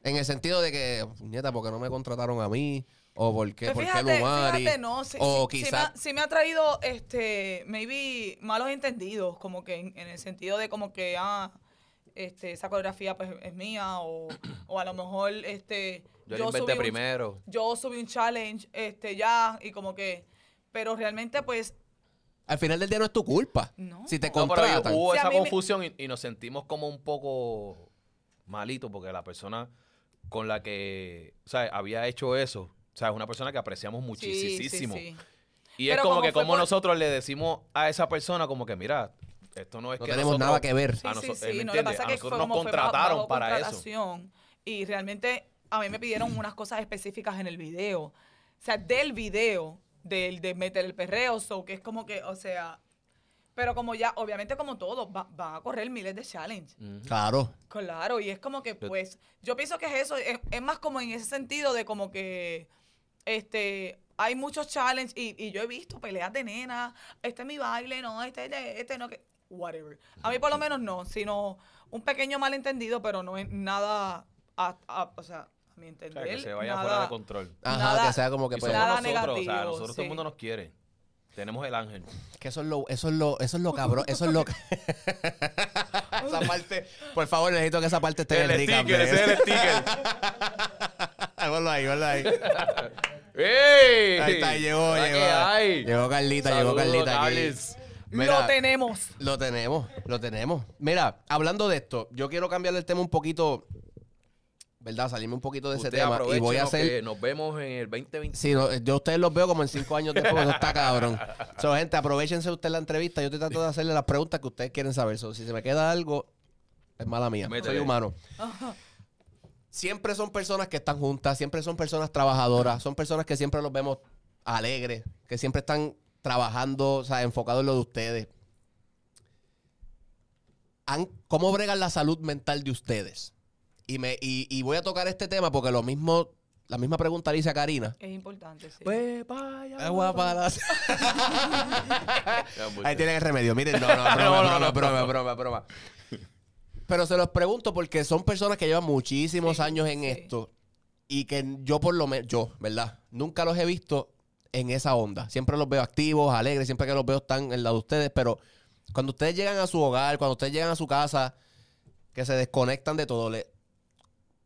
En el sentido de que, nieta, ¿por qué no me contrataron a mí? ¿O por qué, Pues por qué fíjate, Lumari? fíjate, no, sí, o sí- sí me, ha, sí me ha traído, este, maybe malos entendidos, como que en, en el sentido de como que, ah, este, esa coreografía pues es mía, o, o a lo mejor, este, Yo, lo inventé subí un- primero. yo subí un challenge, este, ya, y como que, pero realmente pues, Al final del día no es tu culpa. No. Si te No, pero contratan. hubo a esa mí me- confusión y, y nos sentimos como un poco malitos porque la persona con la que, o sea, había hecho eso, o sea, es una persona que apreciamos sí, sí, muchísimo. sí. Y es como como que como por- nosotros le decimos a esa persona como que, mira, esto no es No que tenemos nosotros- nada que ver. Sí, a sí, noso- sí. eh, ¿me No, lo que pasa A es que fue nosotros nos bajo- contrataron bajo para eso. Y realmente a mí me pidieron unas cosas específicas en el video. O sea, del video, del de meter el perreo, so que es como que, o sea... Pero como ya, obviamente como todo, va- van a correr miles de challenge. Ujú. Claro. Claro, y es como que, pues, yo pienso que es eso, es, es más como en ese sentido de como que, este, hay muchos challenges y, y yo he visto peleas de nena, este es mi baile, no, este, este, este no, que, whatever. A mí por lo menos no, sino un pequeño malentendido, pero no es nada, a- a- o sea, a mi O entender, sea, que se vaya nada- fuera de control. Ajá, Nada- que sea como que pues, nada nosotros, o sea, negativo, nosotros todo el sí. mundo nos quiere. Tenemos el ángel. Que eso es lo, eso es lo, eso es lo cabrón, eso es lo Esa parte, por favor, necesito que esa parte esté en el sticker, ese es el sticker. Ponlo ahí, ponlo ahí. ¡Ey! Ahí está, llegó, ¿Qué llegó. hay? Llegó Carlita, llegó Saludos, Carlita aquí. Mira, Lo tenemos. Lo tenemos, lo tenemos. Mira, hablando de esto, yo quiero cambiar el tema un poquito, ¿verdad? Salirme un poquito de ese tema y voy a hacer... Nos vemos en el 2020. Sí, no, yo a ustedes los veo como en cinco años después, eso está cabrón. So, gente, aprovechense ustedes la entrevista. Yo estoy tratando de hacerle las preguntas que ustedes quieren saber. So, si se me queda algo, es mala mía. Soy humano. Siempre son personas que están juntas, siempre son personas trabajadoras, son personas que siempre los vemos alegres, que siempre están trabajando, o sea, enfocados en lo de ustedes. Han- ¿Cómo bregan la salud mental de ustedes? Y, me, y, y voy a tocar este tema porque lo mismo, la misma pregunta le hice a Karina. Es importante, sí. Pues vaya. Es guapa la- Ya, embuste. Ahí tienen el remedio. Miren, no, no, broma, No, no, broma, no. broma, broma, broma. Pero se los pregunto porque son personas que llevan muchísimos Sí, años en sí. esto y que yo por lo menos, yo, ¿verdad? Nunca los he visto en esa onda. Siempre los veo activos, alegres, siempre que los veo están en la de ustedes, pero cuando ustedes llegan a su hogar, cuando ustedes llegan a su casa, que se desconectan de todo, le-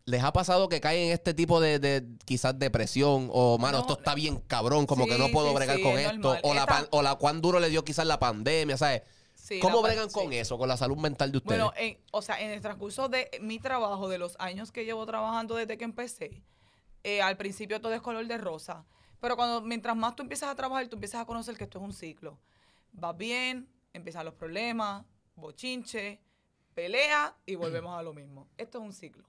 ¿les ha pasado que caen en este tipo de, de quizás depresión o, mano, No, esto está bien cabrón, como Sí, que no puedo bregar con es esto, normal. o la, pan- o la cuán duro le dio quizás la pandemia, ¿sabes? Sí, ¿Cómo bregan parte- con sí. eso, con la salud mental de ustedes? Bueno, en- o sea, en el transcurso de mi trabajo, de los años que llevo trabajando desde que empecé, eh, al principio todo es color de rosa. Pero cuando mientras más tú empiezas a trabajar, tú empiezas a conocer que esto es un ciclo. Vas bien, empiezan los problemas, bochinche, pelea y volvemos a lo mismo. Esto es un ciclo.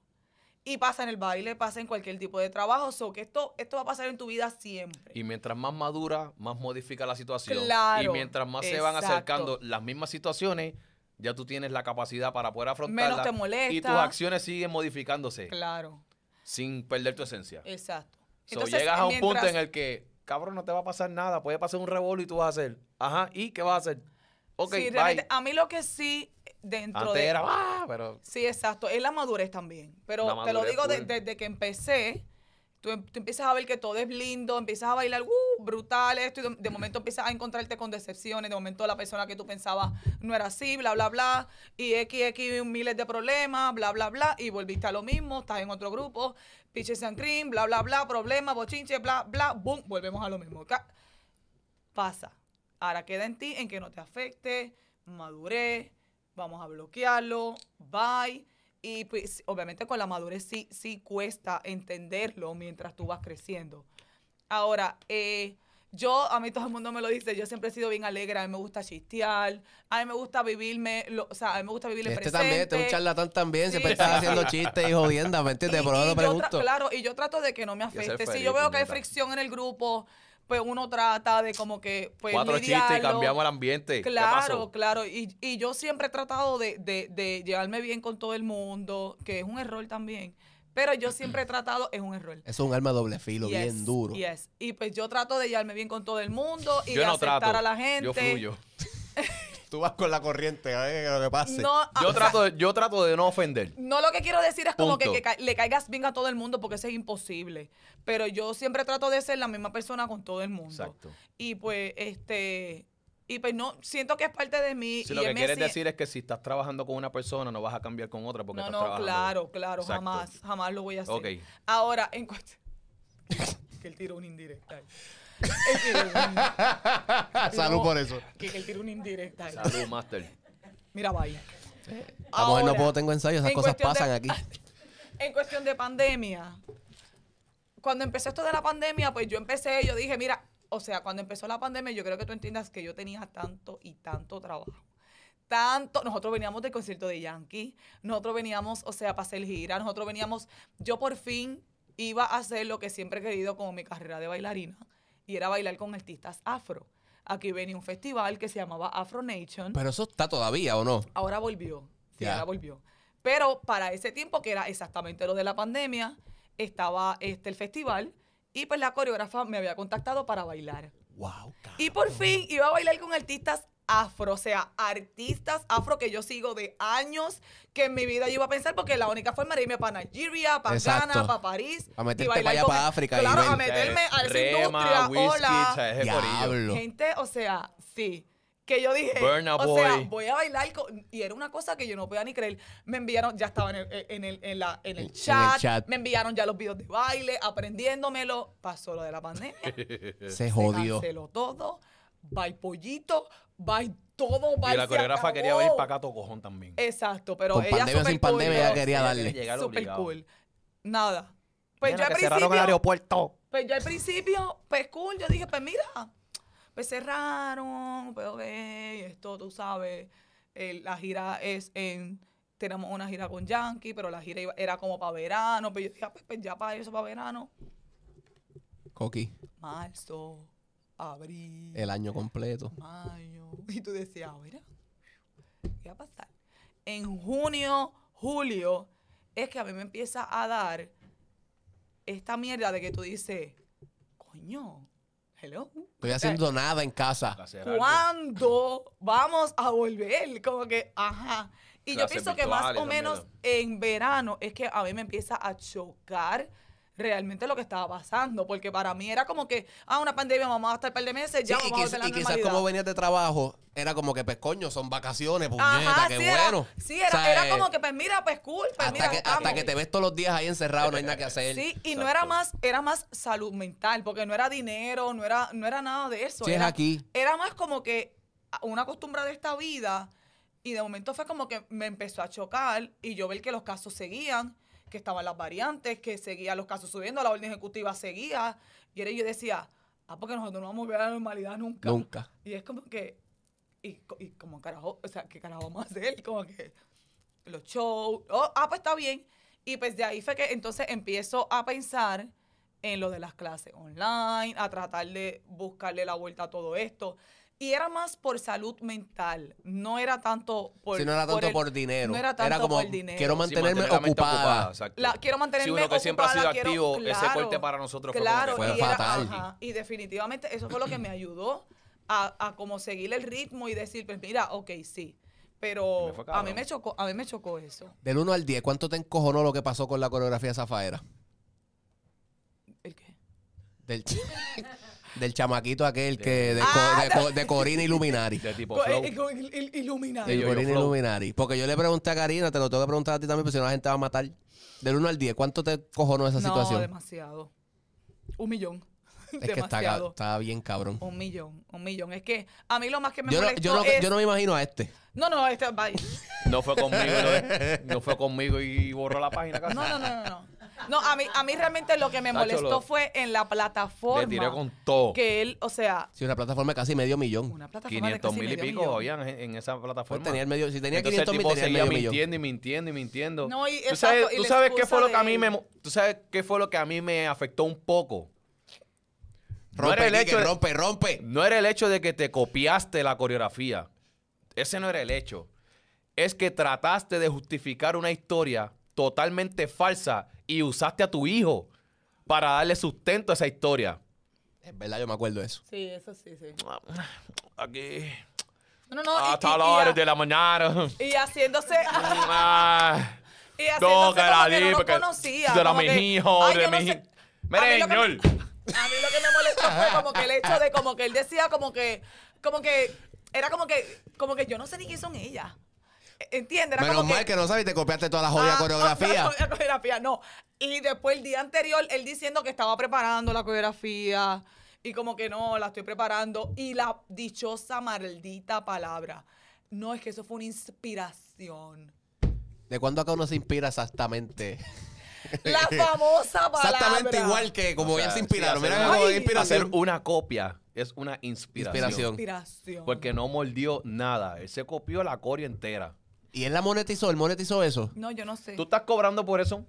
Y pasa en el baile, pasa en cualquier tipo de trabajo. So que esto, esto va a pasar en tu vida siempre. Y mientras más madura, más modifica la situación. Claro, Y mientras más se van acercando las mismas situaciones, ya tú tienes la capacidad para poder afrontarlas. Menos te molesta. Y tus acciones siguen modificándose Claro, sin perder tu esencia. exacto. So, llegas eh, a un punto en el que, cabrón, no te va a pasar nada. Puede pasar un revuelo y tú vas a hacer. Ajá, ¿y qué vas a hacer? Ok, Sí, bye. a mí lo que sí, dentro Antes de... era, ah, pero Sí, exacto. Es la madurez también. Pero te lo digo de- desde que empecé. Tú, em- tú empiezas a ver que todo es lindo, empiezas a bailar, uh, brutal esto, y de, momento empiezas a encontrarte con decepciones, de momento la persona que tú pensabas no era así, bla, bla, bla, y X, X, miles de problemas, bla, bla, bla, y volviste a lo mismo, estás en otro grupo, pitches and cream, bla, bla, bla, problemas, bochinche, bla, bla, boom, volvemos a lo mismo. Pasa. Ahora queda en ti en que no te afecte, madurez, vamos a bloquearlo, bye. Y pues obviamente con la madurez sí, sí cuesta entenderlo mientras tú vas creciendo. Ahora, eh, yo, a mí todo el mundo me lo dice, yo siempre he sido bien alegre, a mí me gusta chistear, a mí me gusta vivirme, lo- o sea, a mí me gusta vivir el Este presente. también, este es un charlatán también, siempre Sí. está haciendo chistes y jodiendas, ¿me entiendes? Y- Por eso pregunto. claro, y yo trato de que no me afecte. Si feliz, yo veo que hay fricción en el grupo, pues uno trata de como que pues cuatro chistes y cambiamos el ambiente. ¿Qué Claro, claro. Y, y yo siempre he tratado de, de, de llevarme bien con todo el mundo, que es un error también. Pero yo siempre he tratado, es un error. Eso es un arma de doble filo, Yes, bien duro. yes. Y pues yo trato de llevarme bien con todo el mundo y Yo de no aceptar trato. a la gente. Yo fluyo. Tú vas con la corriente, a ver lo que pase. No, ah, Yo o sea, trato, de, yo trato de no ofender. No lo que quiero decir es como que, Punto. que ca- le caigas bien a todo el mundo porque eso es imposible. Pero yo siempre trato de ser la misma persona con todo el mundo. Exacto. Y pues, este, y pues no, siento que es parte de mí. Si y lo que quieres si- decir es que si estás trabajando con una persona, no vas a cambiar con otra porque No, estás no, trabajando. claro, claro, Exacto. jamás, jamás lo voy a hacer. Ok. Ahora, en cuestión... que él tiró un indirecta. Salud No, por eso. Que, que él tiró un indirecta. ahí. Salud, Master. Mira, vaya. A mujer no Ahora, puedo tengo ensayo, esas en cosas cuestión de- pasan aquí. En cuestión de pandemia, cuando empezó esto de la pandemia, pues yo empecé, yo dije, mira, o sea, cuando empezó la pandemia, yo creo que tú entiendas que yo tenía tanto y tanto trabajo. Tanto, nosotros veníamos del concierto de Yankee, nosotros veníamos, o sea, para hacer gira, nosotros veníamos, yo por fin iba a hacer lo que siempre he querido como mi carrera de bailarina, y era bailar con artistas afro. Aquí venía un festival que se llamaba Afro Nation. Pero eso está todavía, ¿o no? Ahora volvió. Sí, ahora volvió. Pero para ese tiempo, que era exactamente lo de la pandemia, estaba este el festival y pues la coreógrafa me había contactado para bailar. Wow, Y por fin iba a bailar con artistas afro, o sea, artistas afro que yo sigo de años, que en mi vida yo iba a pensar, porque la única forma era irme para Nigeria, para Exacto. Ghana, para París. A meterte para allá, para África Claro, a meterme a esa Rema, industria, whisky, hola. Gente, o sea, sí. Que yo dije, o sea, voy a bailar con- y era una cosa que yo no podía ni creer. Me enviaron, ya estaba en el, en el, en la, en el, En el chat, me enviaron ya los videos de baile, aprendiéndomelo. Pasó lo de la pandemia. Se Se jodió. canceló todo. Bye pollito, bye todo, bye Y la coreógrafa quería venir para acá todo cojón también. Exacto, pero Con ella pandemia super sin pandemia, cool, ella quería Ella darle. quería llegar Super cool. Nada. Pues Nena, yo al que cerraron el principio, aeropuerto. pues yo al principio, pues cool, yo dije, pues mira, pues cerraron, pues ok, esto tú sabes, el- la gira es en, tenemos una gira con Yankee, pero la gira iba- era como para verano, pero yo dije, ah, pues, pues ya para eso, para verano, Coqui, marzo, abril, el año completo. mayo, y tú decías, mira, ¿qué va a pasar? En junio, julio, es que a mí me empieza a dar esta mierda de que tú dices, coño, hello. Estoy haciendo nada en casa. ¿Cuándo vamos a volver? Como que, ajá. Y yo pienso que más o menos en verano es que a mí me empieza a chocar realmente lo que estaba pasando. Porque para mí era como que, ah, una pandemia, vamos a estar un par de meses, ya Sí, y, vamos a la y quizás como venías de trabajo, era como que, pues coño, son vacaciones, puñeta, Ajá, qué sí, era- bueno. sí, era, O sea, era eh, como que, pues mira, pues cool, pues mira, hasta, que, hasta vamos. que te ves todos los días ahí encerrado, no hay nada que hacer. Sí, y no Exacto. era más, era más salud mental, porque no era dinero, no era, no era nada de eso. Sí, es era, aquí. era más como que una costumbre de esta vida, y de momento fue como que me empezó a chocar, y yo ver que los casos seguían, que estaban las variantes, que seguían los casos subiendo, la orden ejecutiva seguía, y era- yo decía, ah, porque nosotros no vamos a volver a la normalidad nunca. Nunca. Y es como que, y, y como carajo, o sea, ¿qué carajo vamos a hacer? Como que los shows, oh, ah, pues está bien. Y pues de ahí fue que entonces empiezo a pensar en lo de las clases online, a tratar de buscarle la vuelta a todo esto. Y era más por salud mental, no era tanto por... si no era tanto el- por, dinero. No era tanto como, por dinero. quiero Sí, mantenerme mantener ocupada. La- quiero mantenerme Sí, uno que siempre ha sido ocupada, quiero- activo, ese corte para nosotros fue claro, que Fue y era- fatal. ajá, y definitivamente eso fue lo que me ayudó a, a como seguir el ritmo y decir, pues mira, ok, sí. Pero fue a mí me chocó, a mí me chocó eso. Del 1 al 10, ¿cuánto te encojonó lo que pasó con la coreografía de Zafaera? ¿El qué? Del, ch- del chamaquito aquel que de, Ah, co- de, co- de Corina Illuminari. De tipo flow. eh, il- il- yo-yo Corina. Illuminari. Porque yo le pregunté a Karina, te lo tengo que preguntar a ti también, porque si no la gente va a matar. Del 1 al 10, ¿cuánto te cojonó esa no, situación? demasiado. Un millón. Es que está, demasiado. está bien cabrón. Un millón, un millón. Es que a mí lo más que me Yo no, yo, no, es... yo no me imagino a este. no, no, este, bye. No fue conmigo, no, no fue conmigo y borró la página casi. No, no, no, no, no. No, a mí, a mí realmente lo que me Tacho, molestó lo- fue en la plataforma. Le tiré con todo. Que él, o sea, Sí, una plataforma de casi medio millón. una plataforma de 500 casi mil y medio pico millón. habían en, en esa Pues plataforma. tenía el medio, si tenía Entonces 500 el mil, tipo tenía el seguía medio millón. mintiendo y mintiendo y mintiendo. No, y ¿Tú exacto, sabes, y tú la sabes qué excusa fue lo de que a mí él. me mo- tú sabes qué fue lo que a mí me afectó un poco? No Rompe, era el Quique, hecho de- rompe, rompe. No era el hecho de que te copiaste la coreografía. Ese no era el hecho. Es que trataste de justificar una historia totalmente falsa y usaste a tu hijo para darle sustento a esa historia. Es verdad, yo me acuerdo de eso. Sí, eso sí, sí. Aquí. No, no, no. y- Hasta las horas de la mañana. Y haciéndose. Ah, y no, haciéndose que la como que no porque conocía. de la mijijo, ay, de yo no mi... sé. Mire, lo señor. A mí lo que me molestó fue como que el hecho de como que él decía como que, como que, era como que, como que yo no sé ni quién son ellas. ¿Entiendes? Menos como mal que no sabes y te copiaste toda la jodida Ah, coreografía. No, la coreografía, no. Y después el día anterior, él diciendo que estaba preparando la coreografía y como que no, la estoy preparando. Y la dichosa maldita palabra. No, es que eso fue una inspiración. ¿De cuándo acá uno se inspira exactamente? La famosa palabra. Exactamente igual que como O sea, ya se inspiraron. sí, Mira cómo inspiración. Hacer una copia es una inspiración. Inspiración. Inspiración. Porque no mordió nada. Él se copió la coreo entera. Y él la monetizó, él monetizó eso. No, yo no sé. ¿Tú estás cobrando por eso?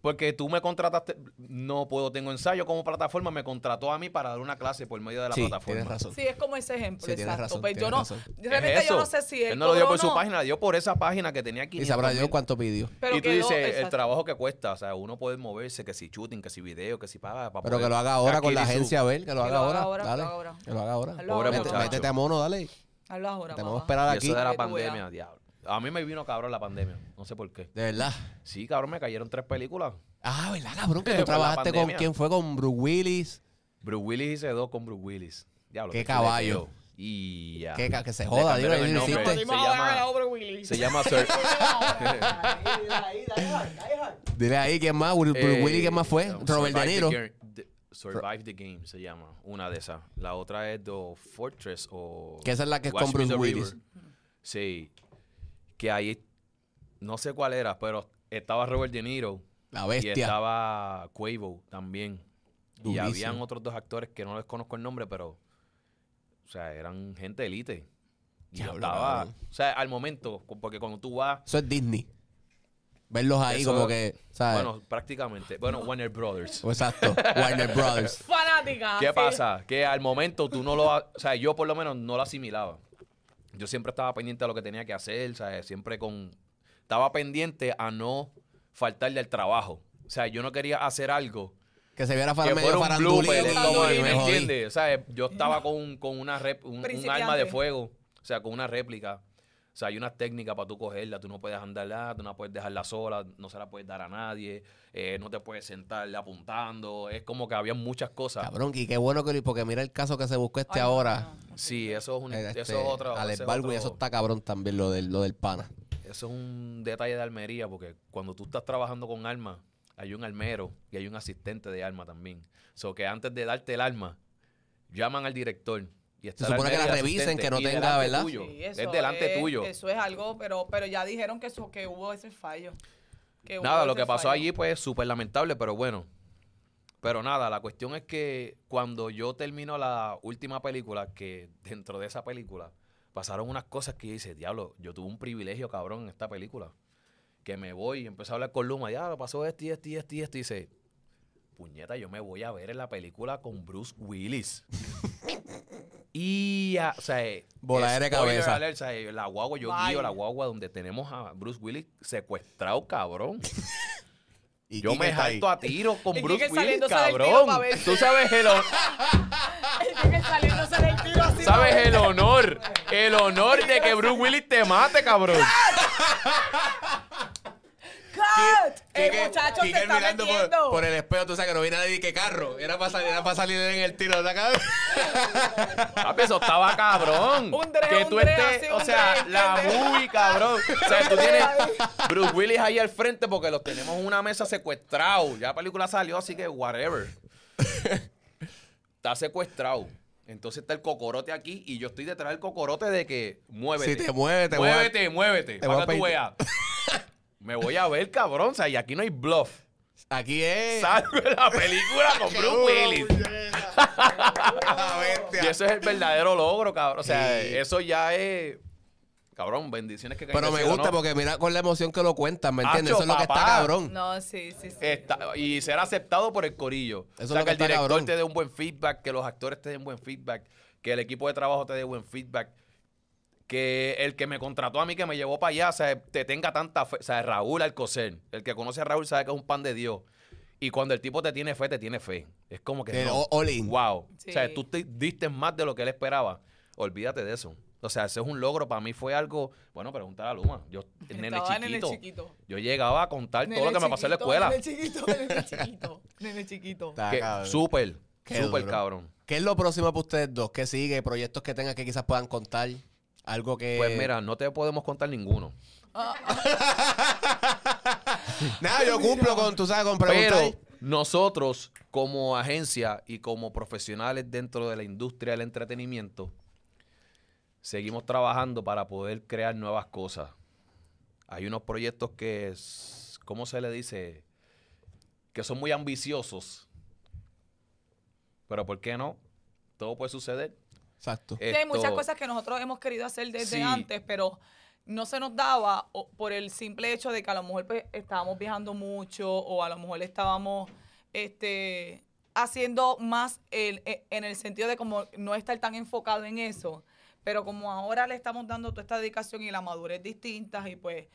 Porque tú me contrataste, no puedo, tengo ensayo como plataforma, me contrató a mí para dar una clase por medio de la Sí, plataforma. tienes razón. Sí, es como ese ejemplo, Sí, tienes exacto. razón, Pues yo no, razón. Es realmente yo no sé si él, Él no lo dio por su página, dio por esa página que tenía 500 Y sabrá mil. cuánto pidió. Pero y tú quedó- dices, el trabajo que cuesta, o sea, uno puede moverse, que si shooting, que si video, que si paga. para Pero que lo haga ahora con la agencia, a ver, que lo haga lo ahora. que Dale. lo haga ahora. Que lo haga ahora. Hazlo Pobre ahora. Muchacho. Métete a mono, dale. Habla ahora, Tenemos que papá. esperar aquí. eso de la pandemia, diablo. A mí me vino cabrón la pandemia. No sé por qué. De verdad. Sí, cabrón, me cayeron tres películas. Ah, ¿verdad, cabrón? Que tú trabajaste con quién fue con Bruce Willis. Bruce Willis hice dos con Bruce Willis. Diablo. Qué caballo. Y ya. Que, que se joda, cambiaron el nombre. hiciste. Se llama-. Se llama Sir. Dile ahí quién más. Bruce Eh, Willis, ¿quién más fue? no, Robert De Survive the Niro. Survive the Game se llama. Una de esas. La otra es The Fortress o. Que esa es la que es con Bruce Willis. River. Sí. Que ahí. No sé cuál era, pero estaba Robert De Niro. La Y bestia. estaba Quavo también. Y Durísimo. habían otros dos actores que no les conozco el nombre, pero. O sea, eran gente de élite. Y yo estaba. cabrón. O sea, al momento, porque cuando tú vas. Eso es Disney. Verlos ahí Eso- como que, ¿sabes? Bueno, prácticamente. Bueno, Warner Brothers. Exacto. Warner Brothers. Fanática. ¿Qué sí. pasa? Que al momento tú no lo... O sea, yo por lo menos no lo asimilaba. Yo siempre estaba pendiente de lo que tenía que hacer, ¿sabes? Siempre con... Estaba pendiente a no faltarle al trabajo. O sea, yo no quería hacer algo Que se viera para que medio fuera un blooper. me ¿Me jodí. entiendes? O sea, yo estaba con, con una rep- un, un arma de fuego. O sea, con una réplica. O sea, hay unas técnicas para tú cogerla. Tú no puedes andarla, tú no puedes dejarla sola, no se la puedes dar a nadie. eh, no te puedes sentar apuntando. Es como que había muchas cosas. Cabrón, y qué bueno que porque mira el caso que se buscó este Ay, ahora. no, no. Sí, eso es un, este, eso es otro. Alex Baldwin, eso está cabrón también, lo del, lo del pana. Eso es un detalle de armería, porque cuando tú estás trabajando con armas, hay un armero y hay un asistente de arma también. So que antes de darte el arma, llaman al director. Y Se supone que la revisen, asistente, que no y tenga, ¿verdad? tuyo. Sí, es eso delante es- tuyo. Eso es algo, pero, pero ya dijeron que, eso, que hubo ese fallo. Que hubo Nada, lo que pasó fallo. allí, pues, súper lamentable, pero bueno. Pero nada, la cuestión es que cuando yo termino la última película, que dentro de esa película pasaron unas cosas que yo dice, diablo, yo tuve un privilegio, cabrón, en esta película. Que me voy y empecé a hablar con Luma, ya, pasó esto y esto y esto y esto. Y dice, puñeta, yo me voy a ver en la película con Bruce Willis. Y, ah, o sea, eh, Voladera de spoiler cabeza. alert, o sea, eh, la guagua, yo guío la guagua donde tenemos a Bruce Willis secuestrado, cabrón. Y Yo me jalto a tiro con Y Bruce Willis, cabrón. Tú sabes el, hon- El que saliéndose del tiro así. sabes el honor, el honor de que Bruce Willis te mate, cabrón. El Quique- muchacho Quique se está mirando por, metiendo. por el espejo, tú sabes que no vi nadie que carro. Era para salir, era para salir en el tiro de acá. Papi, eso estaba cabrón. Un dre, que un tú dre, estés, así, o un sea, dre, la ¿entiendes? muy cabrón. O sea, tú tienes Bruce Willis ahí al frente porque los tenemos en una mesa secuestrado. Ya la película salió, así que whatever. Está secuestrado. Entonces está el cocorote aquí y yo estoy detrás del cocorote de que muévete. Si te mueves, te voy a- Muévete, muévete. te voy a Para que tú pedir- veas. Me voy a ver, cabrón. O sea, y aquí no hay bluff. Aquí es. Salgo en la película con Bruce Willis. Y eso es el verdadero logro, cabrón. O sea, Sí. eso ya es. Cabrón, bendiciones que caen Pero me gusta ¿no? porque mira con la emoción que lo cuentan, ¿me entiendes? Eso es lo que está cabrón. No, sí, sí, sí. Está- y ser aceptado por el corillo. Eso es o sea, lo que que el está director cabrón. te dé un buen feedback, que los actores te den buen feedback, que el equipo de trabajo te dé buen feedback, que el que me contrató a mí, que me llevó para allá, o sea, te tenga tanta fe. O sea, Raúl Alcocer, el que conoce a Raúl sabe que es un pan de Dios. Y cuando el tipo te tiene fe, te tiene fe. Es como que. No. all- in. Wow. Sí. O sea, tú te diste más de lo que él esperaba. Olvídate de eso. O sea, ese es un logro. Para mí fue algo. Bueno, preguntar a Luma. Yo, nene chiquito, nene chiquito. Yo llegaba a contar todo lo que me pasó en la escuela. Nene chiquito, nene chiquito. Nene chiquito. Súper, súper cabrón. ¿Qué es lo próximo para ustedes dos? ¿Qué sigue? ¿Proyectos que tengan que quizás puedan contar? Algo que. Pues mira, no te podemos contar ninguno. Nada, yo cumplo con, tú sabes, con preguntar. Pero nosotros, como agencia y como profesionales dentro de la industria del entretenimiento, seguimos trabajando para poder crear nuevas cosas. Hay unos proyectos que, es- ¿cómo se le dice? Que son muy ambiciosos. Pero ¿por qué no? Todo puede suceder. Exacto. Sí, hay muchas cosas que nosotros hemos querido hacer desde Sí. antes, pero no se nos daba o- por el simple hecho de que a lo mejor pues, estábamos viajando mucho o a lo mejor estábamos este, haciendo más el- e- en el sentido de como no estar tan enfocado en eso. Pero como ahora le estamos dando toda esta dedicación y la madurez distintas y pues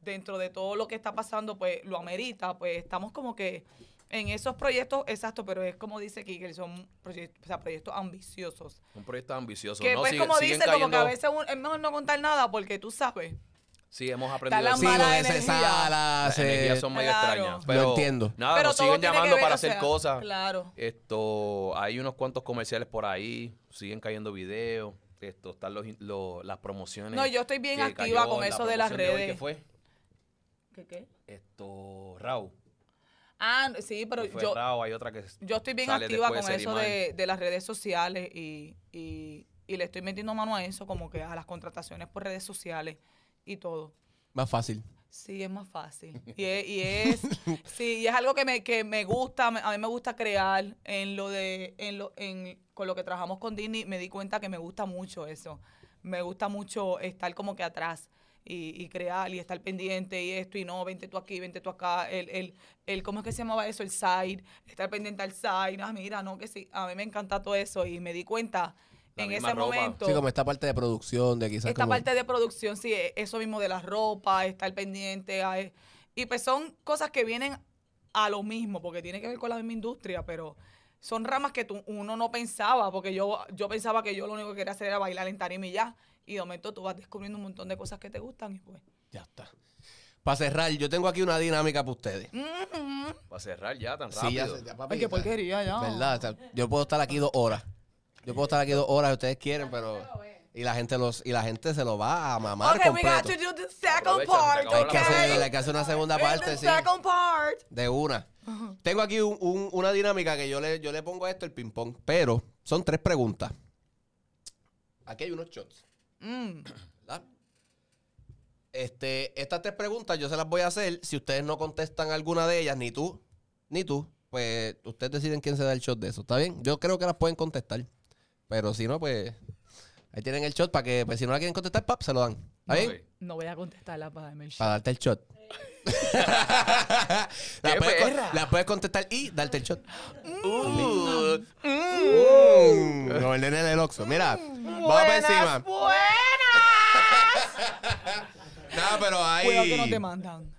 dentro de todo lo que está pasando pues lo amerita, pues estamos como que En esos proyectos, exacto, pero es como dice Kike, son proyectos, o sea, proyectos ambiciosos. Un proyecto ambicioso. Que no, pues siguen- como dice, como que a veces un- es mejor no contar nada porque tú sabes. Sí, hemos aprendido eso. Sí, energía. sala, Las energías son medio Claro. extrañas. Lo Pero entiendo. Nada, pero nos siguen llamando ver, para o hacer cosas. Claro. Esto, hay unos cuantos comerciales por ahí, siguen cayendo videos. Esto, están los, las promociones. No, yo estoy bien activa cayó con la eso de las hoy, redes. ¿Qué fue? ¿Qué qué? Esto, Rau. Ah, sí, pero yo, Rau, hay otra que yo estoy bien activa con de eso de, de las redes sociales y, y, y le estoy metiendo mano a eso, como que a las contrataciones por redes sociales y todo. Más fácil. Sí, es más fácil. Y es, y es, sí, y es algo que me, que me gusta, a mí me gusta crear en lo de, en lo, en, con lo que trabajamos con Disney, me di cuenta que me gusta mucho eso. Me gusta mucho estar como que atrás y, y crear y estar pendiente y esto y no, vente tú aquí, vente tú acá, el, el, el ¿cómo es que se llamaba eso? El side, estar pendiente al side, ah, mira, no, que sí, a mí me encanta todo eso y me di cuenta La en ese ropa. momento. Sí, como esta parte de producción, de quizás Esta como- parte de producción, sí, e- eso mismo de la ropa, estar pendiente. a- e, y pues son cosas que vienen a lo mismo, porque tiene que ver con la misma industria, pero son ramas que tú- uno no pensaba, porque yo, yo pensaba que yo lo único que quería hacer era bailar en tarima y ya. Y de momento tú vas descubriendo un montón de cosas que te gustan y pues. Ya está. Para cerrar, yo tengo aquí una dinámica para ustedes. mm, Va a cerrar ya tan Sí, rápido. ya, se- ya, papi, Ay, qué porquería ya. ¿Verdad? O sea, yo puedo estar aquí dos horas. Yo puedo estar aquí dos horas si ustedes quieren, pero. Y la gente los y la gente se lo va a mamar Ok, we got completo. to do the second part, acabó Hay que, okay? hacer, hay que hacer una segunda parte, the sí. second part. De una. Tengo aquí un- un- una dinámica que yo le, yo le pongo a esto el ping-pong, pero son tres preguntas. Aquí hay unos shots. Mm. ¿verdad? Este, estas tres preguntas yo se las voy a hacer. Si ustedes no contestan alguna de ellas, ni tú, ni tú, pues ustedes deciden quién se da el shot de eso. ¿Está bien? Yo creo que las pueden contestar. Pero si no, pues ahí tienen el shot para que, pues si no la quieren contestar, pap, se lo dan. ¿Está bien? No voy a contestarla para darme el shot. Para darte el shot. la, ¡Qué puedes, la puedes contestar y darte el shot. Uh, Mm, Como el nene del Oxxo. Mira, vamos para encima. Buenas. No, pero ahí. Cuidado que no te mandan.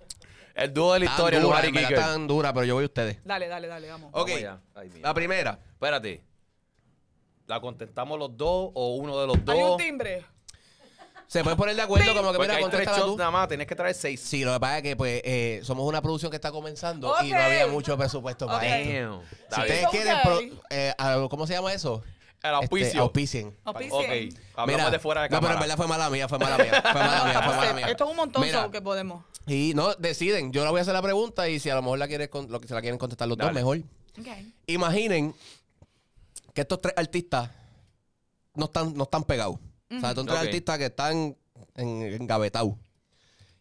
el dúo de la historia, dura, Lugar y Kicker. tan dura, pero yo voy a ustedes. Dale, dale, dale, vamos. Ok. Vamos allá. Ay, mira. La primera. Espérate. ¿La contestamos los dos o uno de los dos? Hay un timbre. Se pueden poner de acuerdo como que Porque mira, hay tres contéstala shots tú. nada más, tienes que traer seis. Sí, lo que pasa es que pues eh, somos una producción que está comenzando y no Ok. había mucho presupuesto para Ok. esto. Damn. Si Está ustedes bien. quieren, pro- eh, a- ¿cómo se llama eso? El auspicio. Este, auspicien. Auspicio. Ok, hablamos de fuera de no, pero cámara. en verdad fue mala mía, fue mala mía, fue mala mía, fue mala mía. Esto es un montón Mira, so que podemos. Y no, deciden. Yo le voy a hacer la pregunta y si a lo mejor la quiere, con- lo que se la quieren contestar los dos, mejor. Ok. Imaginen que estos tres artistas no están, no están pegados. O sea, son tres Ok. artistas que están en, engavetados.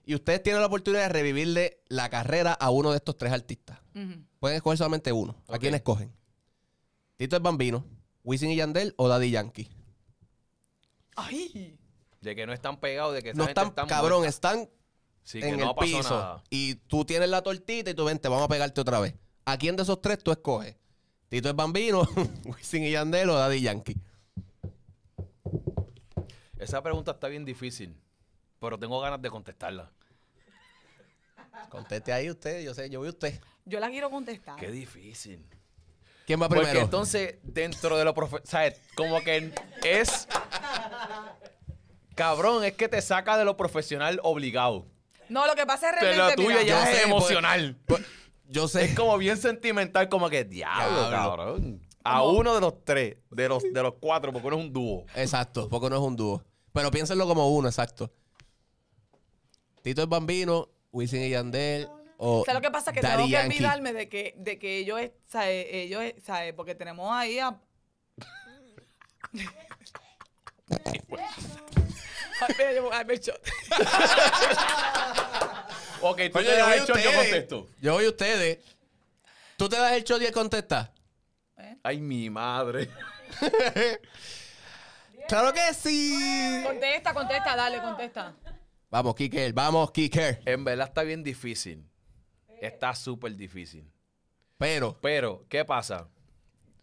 Y ustedes tienen la oportunidad de revivirle la carrera a uno de estos tres artistas. Ujú. Pueden escoger solamente uno. ¿A Ok. quién escogen? Tito el Bambino, Wisin y Yandel o Daddy Yankee. Ay. De que no están pegados, de que esa No gente están, está cabrón, muerta. están Sí, que en no el pasó piso. nada. Y tú tienes la tortita y tú vente, vamos a pegarte otra vez. ¿A quién de esos tres tú escoges? Tito el Bambino, Wisin y Yandel o Daddy Yankee. Esa pregunta está bien difícil, pero tengo ganas de contestarla. Conteste ahí usted, yo sé, yo voy a usted. Yo la quiero contestar. Qué difícil. ¿Quién va Porque primero? entonces, dentro de lo profesional, ¿sabes? Como que es... Cabrón, es que te saca de lo profesional obligado. No, lo que pasa es Pero realmente. la tuya mira, ya yo es sé, emocional. Pues, yo sé. Es como bien sentimental, como que diablo, cabrón. A uno de los tres, de los, de los cuatro, porque uno es un dúo. Exacto, porque no es un dúo. Pero piénsenlo como uno, exacto. Tito el Bambino, Wisin y Yandel o O sea, lo que pasa es que Daddy tengo que Yankee. olvidarme de que, de que ellos, es- ¿sabes? ellos, ¿sabes? Porque tenemos ahí a... Ay, mira, yo- ay, me echó. Ok, tú te yo das voy el shot, yo ustedes. contesto. Yo voy a ustedes. Tú te das el shot y él contesta. Ay, mi madre. ¡Claro que sí! Contesta, contesta, dale, contesta. Vamos, Kiker, vamos, Kiker. En verdad está bien difícil. Está súper difícil. Pero, Pero, ¿qué pasa?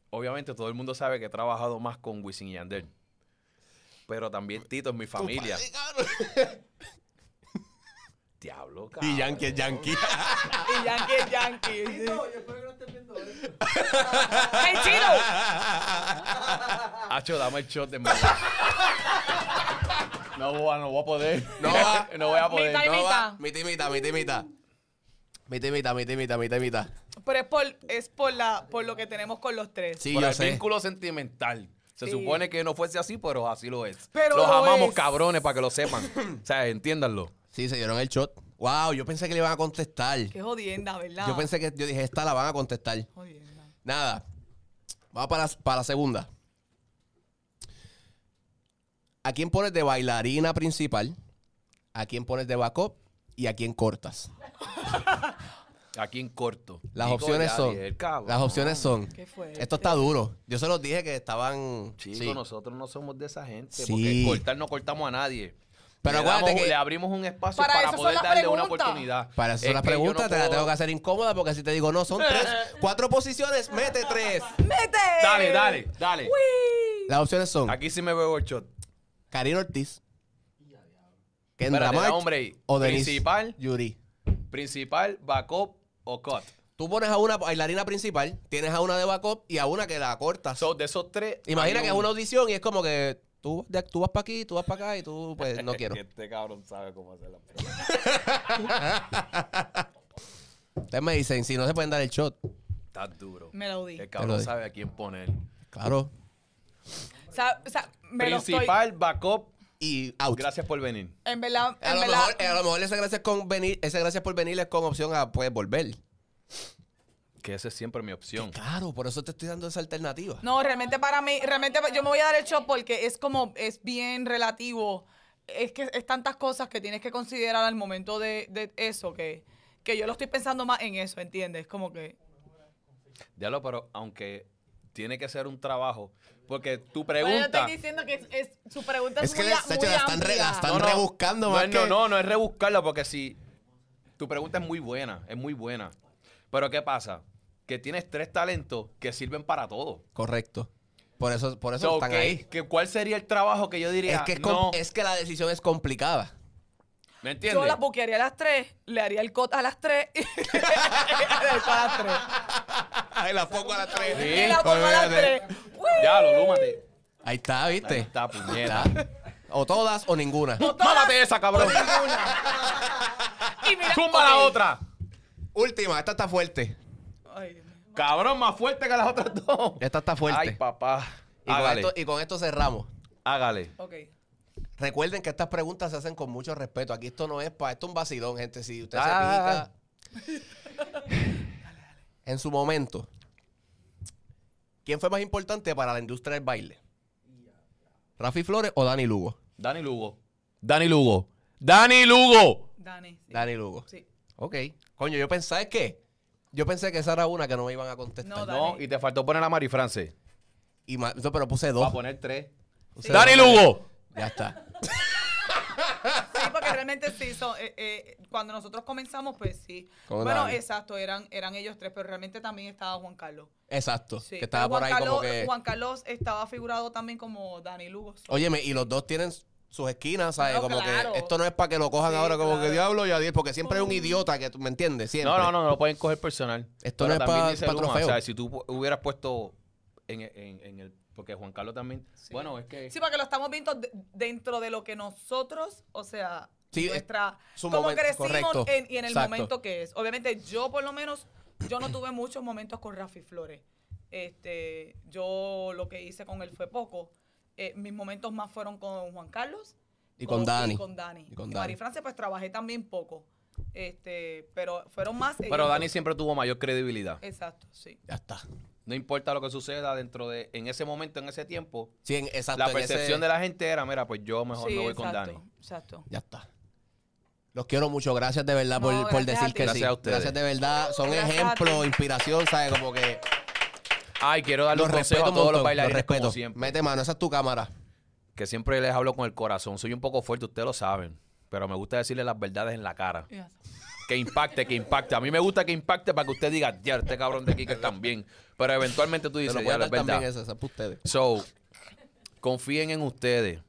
Obviamente todo el mundo sabe que he trabajado más con Wisin y Yandel. Pero también Tito es mi familia. Diablo, cabrón. y Yankee es Yankee. Y Yankee es Yankee. ¡Hey, Chino! Hacho, dame el shot de verdad. No no voy a poder. No va. no voy a poder. Mitad y No mitad. va. Mi timita, mi timita. Mi timita, mi timita, mi timita. Pero es por, es por, la, por lo que tenemos con los tres. Sí, Por yo el sé. vínculo sentimental. Se Sí. supone que no fuese así, pero así lo es. Pero Los lo amamos, es. cabrones, para que lo sepan. o sea, entiéndanlo. Sí, se dieron el shot. Wow, yo pensé que le iban a contestar. Qué jodienda, ¿verdad? Yo pensé que, yo dije, esta la van a contestar. Jodienda. Nada. Vamos para, la- para la segunda. ¿A quién pones de bailarina principal? ¿A quién pones de backup? ¿Y a quién cortas? Aquí en corto. Las Nico opciones son. Las opciones son. Qué fuerte. Esto está duro. Yo se los dije que estaban. Chicos, sí. nosotros no somos de esa gente. Sí. Porque cortar no cortamos a nadie. Pero le, acuérdate damos- que- le abrimos un espacio Para poder las darle una oportunidad. Para eso Es las no preguntas, te las puedo- tengo que hacer incómoda porque si te digo no, son tres, cuatro posiciones, mete tres. ¡Mete! Dale, dale, dale. Uy. Las opciones son Aquí sí me veo el shot. Karina Ortiz, Kendra Espérate, March hombre o Denise Principal, Yuri. principal, backup o cut. Tú pones a una bailarina principal, tienes a una de backup y a una que la cortas. So, de esos tres. Imagina que es un- una audición y es como que tú, de- tú vas para aquí, tú vas para acá y tú, pues, no quiero. Este cabrón sabe cómo hacer la Ustedes me dicen, si no se pueden dar el shot. Está duro. Me lo di. El cabrón di. sabe a quién poner. Claro. O sea, o sea, me lo estoy... Principal, backup. Y out. Gracias por venir. En verdad, A lo, verdad... mejor, a lo mejor ese gracias, con venir, ese gracias por venir es con opción a pues, volver. Que esa es siempre mi opción. Claro, por eso te estoy dando esa alternativa. No, realmente para mí, realmente yo me voy a dar el shot porque es como, es bien relativo. Es que es tantas cosas que tienes que considerar al momento de, de eso que, que yo lo estoy pensando más en eso, ¿entiendes? Como que... Diablo, pero aunque tiene que ser un trabajo. Porque tu Pero yo pregunta. estoy diciendo que es, es- su pregunta es, Es que muy, a- la están re- la amplia. están rebuscando no, más es- no, que- no, no es rebuscarla porque si. Tu pregunta es muy buena, es muy buena. Pero ¿qué pasa? Que tienes tres talentos que sirven para todo. Correcto. Por eso, por eso So, están que- ahí. que ¿Cuál sería el trabajo que yo diría? Es que, no, es que la decisión es complicada. ¿Me entiendes? Yo las buquearía a las 3, le haría el cot a las 3 y le haría el cot a las 3. Ay, la pongo a las tres. Sí. Y la pongo a las. 3. Ya, lo lúmate. Ahí está, ¿viste? Ahí está, puñeta. O todas o ninguna. Mámate esa, cabrón. Y mira, Zumba la otra. Última, esta está fuerte. Ay, Dios mío. Cabrón, más fuerte que las otras dos. Esta está fuerte. Ay, papá. y, con esto, y con esto cerramos. Hágale. Ok. Recuerden que estas preguntas se hacen con mucho respeto. Aquí esto no es para esto es un vacilón, gente. Si usted Ah. se pica. en su momento, ¿quién fue más importante para la industria del baile? ¿Rafi Flores o Dani Lugo? Dani Lugo. Dani Lugo. Dani Lugo. Dani. sí. Dani Lugo. Sí. Ok. Coño, yo pensé, ¿sabes qué? Yo pensé que esa era una que no me iban a contestar. No, No, y te faltó poner a Mari France. Y ma- no, pero puse Va a dos. poner tres. Puse Dani dos. Lugo. Ya está. Sí, porque realmente sí, son, eh, eh, cuando nosotros comenzamos, pues sí. Con bueno, Dani. exacto, eran, eran ellos tres, pero realmente también estaba Juan Carlos. Exacto. Sí, que estaba pero por ahí Juan como Carlos, que. Juan Carlos estaba figurado también como Dani Lugo. Óyeme, y los dos tienen sus esquinas, ¿sabes? No, como claro. que esto no es para que lo cojan Sí, ahora como claro. que diablo y adiós, porque siempre hay un idiota que tú me entiendes, siempre. No, no, no, no lo pueden coger personal. Esto Pero no es también pa- trofeo. O sea, si tú hubieras puesto en, en- en el. Porque Juan Carlos también. Bueno, es que. Sí, porque lo estamos viendo de- dentro de lo que nosotros, o sea, Sí, nuestra, su cómo momento, crecimos correcto. en- y en el Exacto. momento que es. Obviamente, yo por lo menos, yo no tuve muchos momentos con Rafi Flores. Este, yo lo que hice con él fue poco. Eh, mis momentos más fueron con Juan Carlos Y con Dani. Y con Dani. Y con Y Dani. Mari Francia, pues trabajé también poco. Este, pero fueron más. Pero Dani dos. siempre tuvo mayor credibilidad. Exacto, sí. Ya está. No importa lo que suceda dentro de. En ese momento, en ese tiempo. Sí, en- exacto. la en ese- percepción de la gente era: mira, pues yo mejor Sí, me voy con exacto, Dani. Exacto. Ya está. Los quiero mucho. Gracias de verdad por, No, por gracias a decir que Gracias sí. a ustedes. Gracias de verdad. Son Gracias ejemplo, inspiración, ¿sabes? Como que Ay, quiero darle los un consejo respeto a todos los bailarines los respeto. como siempre. Mete mano, esa es tu cámara. Que siempre les hablo con el corazón. Soy un poco fuerte, ustedes lo saben. Pero me gusta decirles las verdades en la cara. Que impacte, que impacte. A mí me gusta que impacte para que usted diga, ya, este cabrón de aquí que están bien. Pero eventualmente tú dices, lo ya, es dar también verdad. esa, esa es para ustedes. So, confíen en ustedes.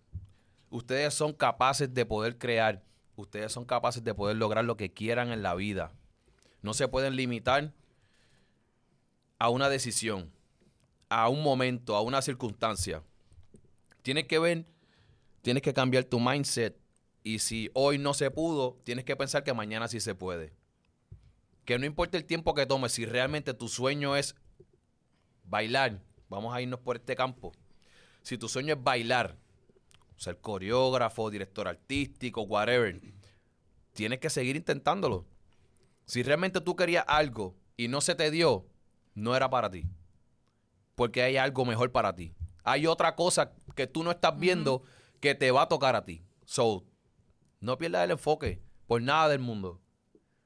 Ustedes son capaces de poder crear. Ustedes son capaces de poder lograr lo que quieran en la vida. No se pueden limitar a una decisión, a un momento, a una circunstancia, tienes que ver, tienes que cambiar tu mindset. Y si hoy no se pudo, tienes que pensar que mañana sí se puede. Que no importa el tiempo que tomes, si realmente tu sueño es bailar, vamos a irnos por este campo. Si tu sueño es bailar, ser coreógrafo, director artístico, whatever, tienes que seguir intentándolo. Si realmente tú querías algo y no se te dio, no era para ti. Porque hay algo mejor para ti. Hay otra cosa que tú no estás viendo que te va a tocar a ti. So, no pierdas el enfoque por nada del mundo.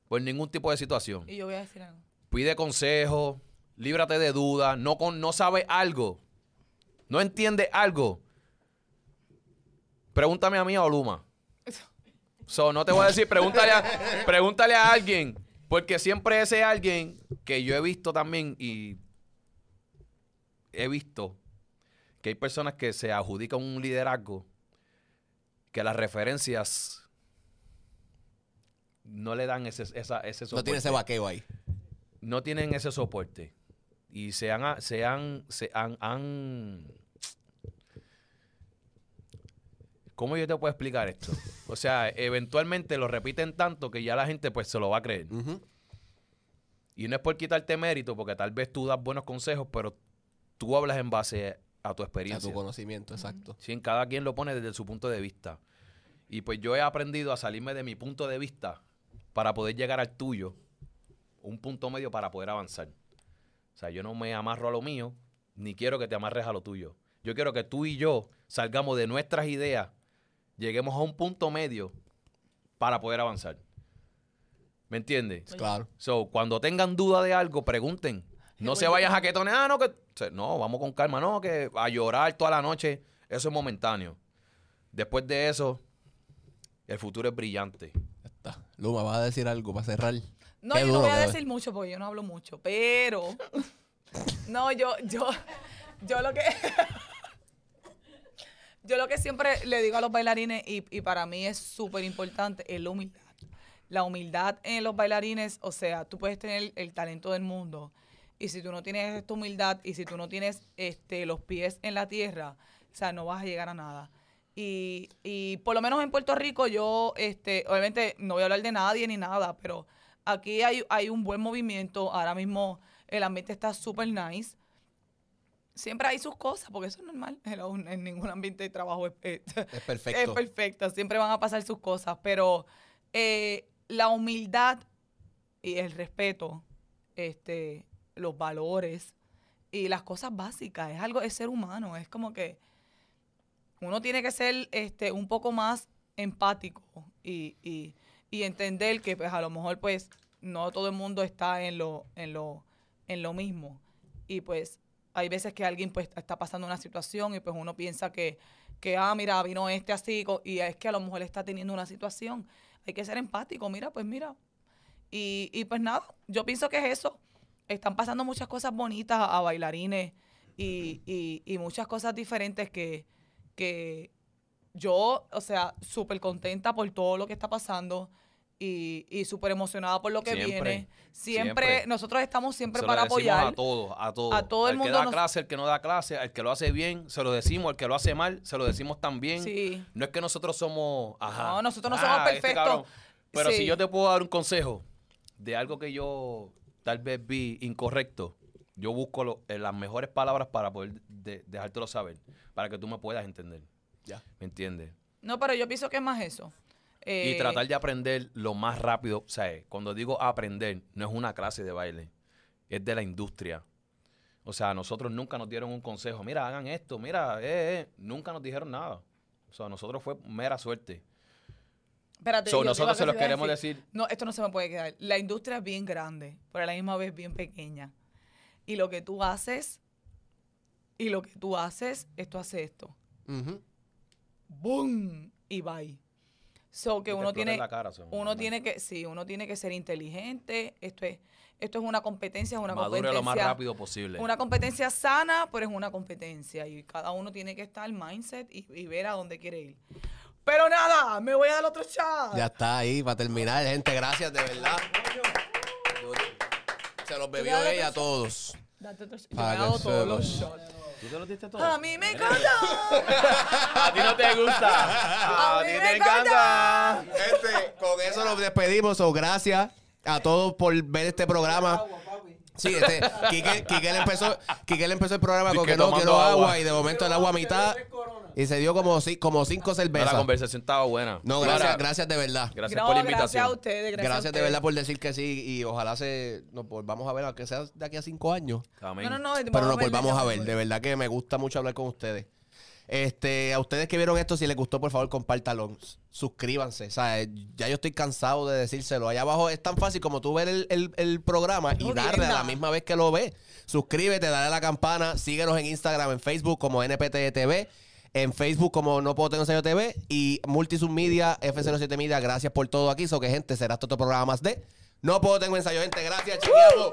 Por ningún tipo de situación. Y yo voy a decir algo. Pide consejo, líbrate de dudas, no, con, no sabes algo, no entiendes algo. Pregúntame a mí o a Luma. So, no te voy a decir, pregúntale a, pregúntale a alguien. Porque siempre ese alguien que yo he visto también y he visto que hay personas que se adjudican un liderazgo que las referencias no le dan ese, esa, ese No tiene ese soporte vaqueo ahí. no tienen ese soporte y se han, se han, se han, han- ¿Cómo yo te puedo explicar esto? O sea, eventualmente lo repiten tanto que ya la gente pues se lo va a creer. Y no es por quitarte mérito, porque tal vez tú das buenos consejos, pero tú hablas en base a tu A experiencia. tu conocimiento, exacto. Sí, en cada quien lo pone desde su punto de vista. Y pues yo he aprendido a salirme de mi punto de vista para poder llegar al tuyo, un punto medio para poder avanzar. O sea, yo no me amarro a lo mío, ni quiero que te amarres a lo tuyo. Yo quiero que tú y yo salgamos de nuestras ideas, lleguemos a un punto medio para poder avanzar. ¿Me entiendes? Claro. So, cuando tengan duda de algo, pregunten. No se vayan a jaquetones. Ah, no, que. No, vamos con calma. No, que a llorar toda la noche, eso es momentáneo. Después de eso, el futuro es brillante. Ya está. Luma, ¿vas a decir algo para cerrar? No, Qué yo no voy a decir mucho porque yo no hablo mucho, pero no, yo, yo, yo lo que yo lo que siempre le digo a los bailarines y, y para mí es súper importante es la humildad. La humildad en los bailarines, o sea, tú puedes tener el talento del mundo y si tú no tienes esta humildad y si tú no tienes este los pies en la tierra, o sea, no vas a llegar a nada. Y, y por lo menos en Puerto Rico yo, este, obviamente no voy a hablar de nadie ni nada, pero aquí hay, hay un buen movimiento. Ahora mismo el ambiente está súper nice. Siempre hay sus cosas, porque eso es normal. En ningún ambiente de trabajo es, es- Es es perfecto. perfecto. Siempre van a pasar sus cosas. Pero eh, la humildad y el respeto, este, los valores y las cosas básicas, es algo, es ser humano. Es como que uno tiene que ser este, un poco más empático y, y- y entender que pues a lo mejor pues no todo el mundo está en lo, en lo, en lo mismo. Y pues hay veces que alguien pues está pasando una situación y pues uno piensa que, que ah, mira, vino este así y es que a lo mejor está teniendo una situación. Hay que ser empático, mira, pues mira. Y, y pues nada, yo pienso que es eso. Están pasando muchas cosas bonitas a, a bailarines y, y- y muchas cosas diferentes que, que yo, o sea, súper contenta por todo lo que está pasando y, y súper emocionada por lo que Siempre, viene. Siempre, siempre. nosotros estamos siempre Se lo para decimos apoyar. a todos, a todos. A todo el al mundo que da nos- clase, el que no da clase, al que lo hace bien, se lo decimos, al que lo hace mal, se lo decimos también. Sí. No es que nosotros somos. Ajá, No, nosotros no somos este perfectos. cabrón. Pero Sí. si yo te puedo dar un consejo de algo que yo tal vez vi incorrecto, yo busco lo- eh, las mejores palabras para poder de- dejártelo saber, para que tú me puedas entender. Ya. ¿Me entiendes? No, pero yo pienso que es más eso. y Eh, tratar de aprender lo más rápido. O sea, cuando digo aprender, no es una clase de baile, es de la industria. O sea, a nosotros nunca nos dieron un consejo. Mira, hagan esto, mira, eh, eh. Nunca nos dijeron nada. O sea, a nosotros fue mera suerte. Espérate, So, yo nosotros se los queremos decir. No, esto no se me puede quedar. La industria es bien grande, pero a la misma vez bien pequeña. Y lo que tú haces, y lo que tú haces, esto hace esto. Ujú. ¡Boom! Y bye. So que Y uno tiene, cara, uno tiene que, sí, uno tiene que ser inteligente. Esto es, esto es una competencia, es una Madure competencia. lo más rápido posible. Una competencia sana, pero es una competencia. Y cada uno tiene que estar mindset y, y ver a dónde quiere ir. Pero nada, me voy a dar otro chat. Ya está ahí para terminar, gente. Gracias, de verdad. Se los bebió ella a todos. Date otro shot. Yo todos los shots. ¿Tú te lo diste todo? A mí me encanta. A ti no te gusta. A A mí ti me te encanta. Este, con eso nos despedimos. o gracias a todos por ver este programa. Sí, este, Quique, Quique le empezó, Quique le empezó el programa con que no quiero agua. agua. y de momento el agua a mitad y se dio como, como cinco No, cervezas. la conversación estaba buena. No, gracias, Clara, gracias de verdad. Gracias No, por la Gracias invitación. a ustedes. Gracias, Gracias, a de ustedes. verdad por decir que sí y ojalá se nos volvamos a ver, aunque sea de aquí a cinco años. Amén. No, no, no. Pero vamos nos volvamos a ver. De verdad que me gusta mucho hablar con ustedes. Este, a ustedes que vieron esto, si les gustó, por favor, compártalo. S- Suscríbanse. O sea, eh, ya yo estoy cansado de decírselo. Allá abajo es tan fácil como tú ver el, el- el programa y darle a la misma vez que lo ves. Suscríbete, dale a la campana, síguenos en Instagram, en Facebook como NPT TV, en Facebook como No Puedo Tener Ensayo TV y Multisub Media, F07 Media. Gracias por todo aquí. So que, gente, será este otro programa más de No Puedo Tengo Ensayo, gente. Gracias, chequeamos.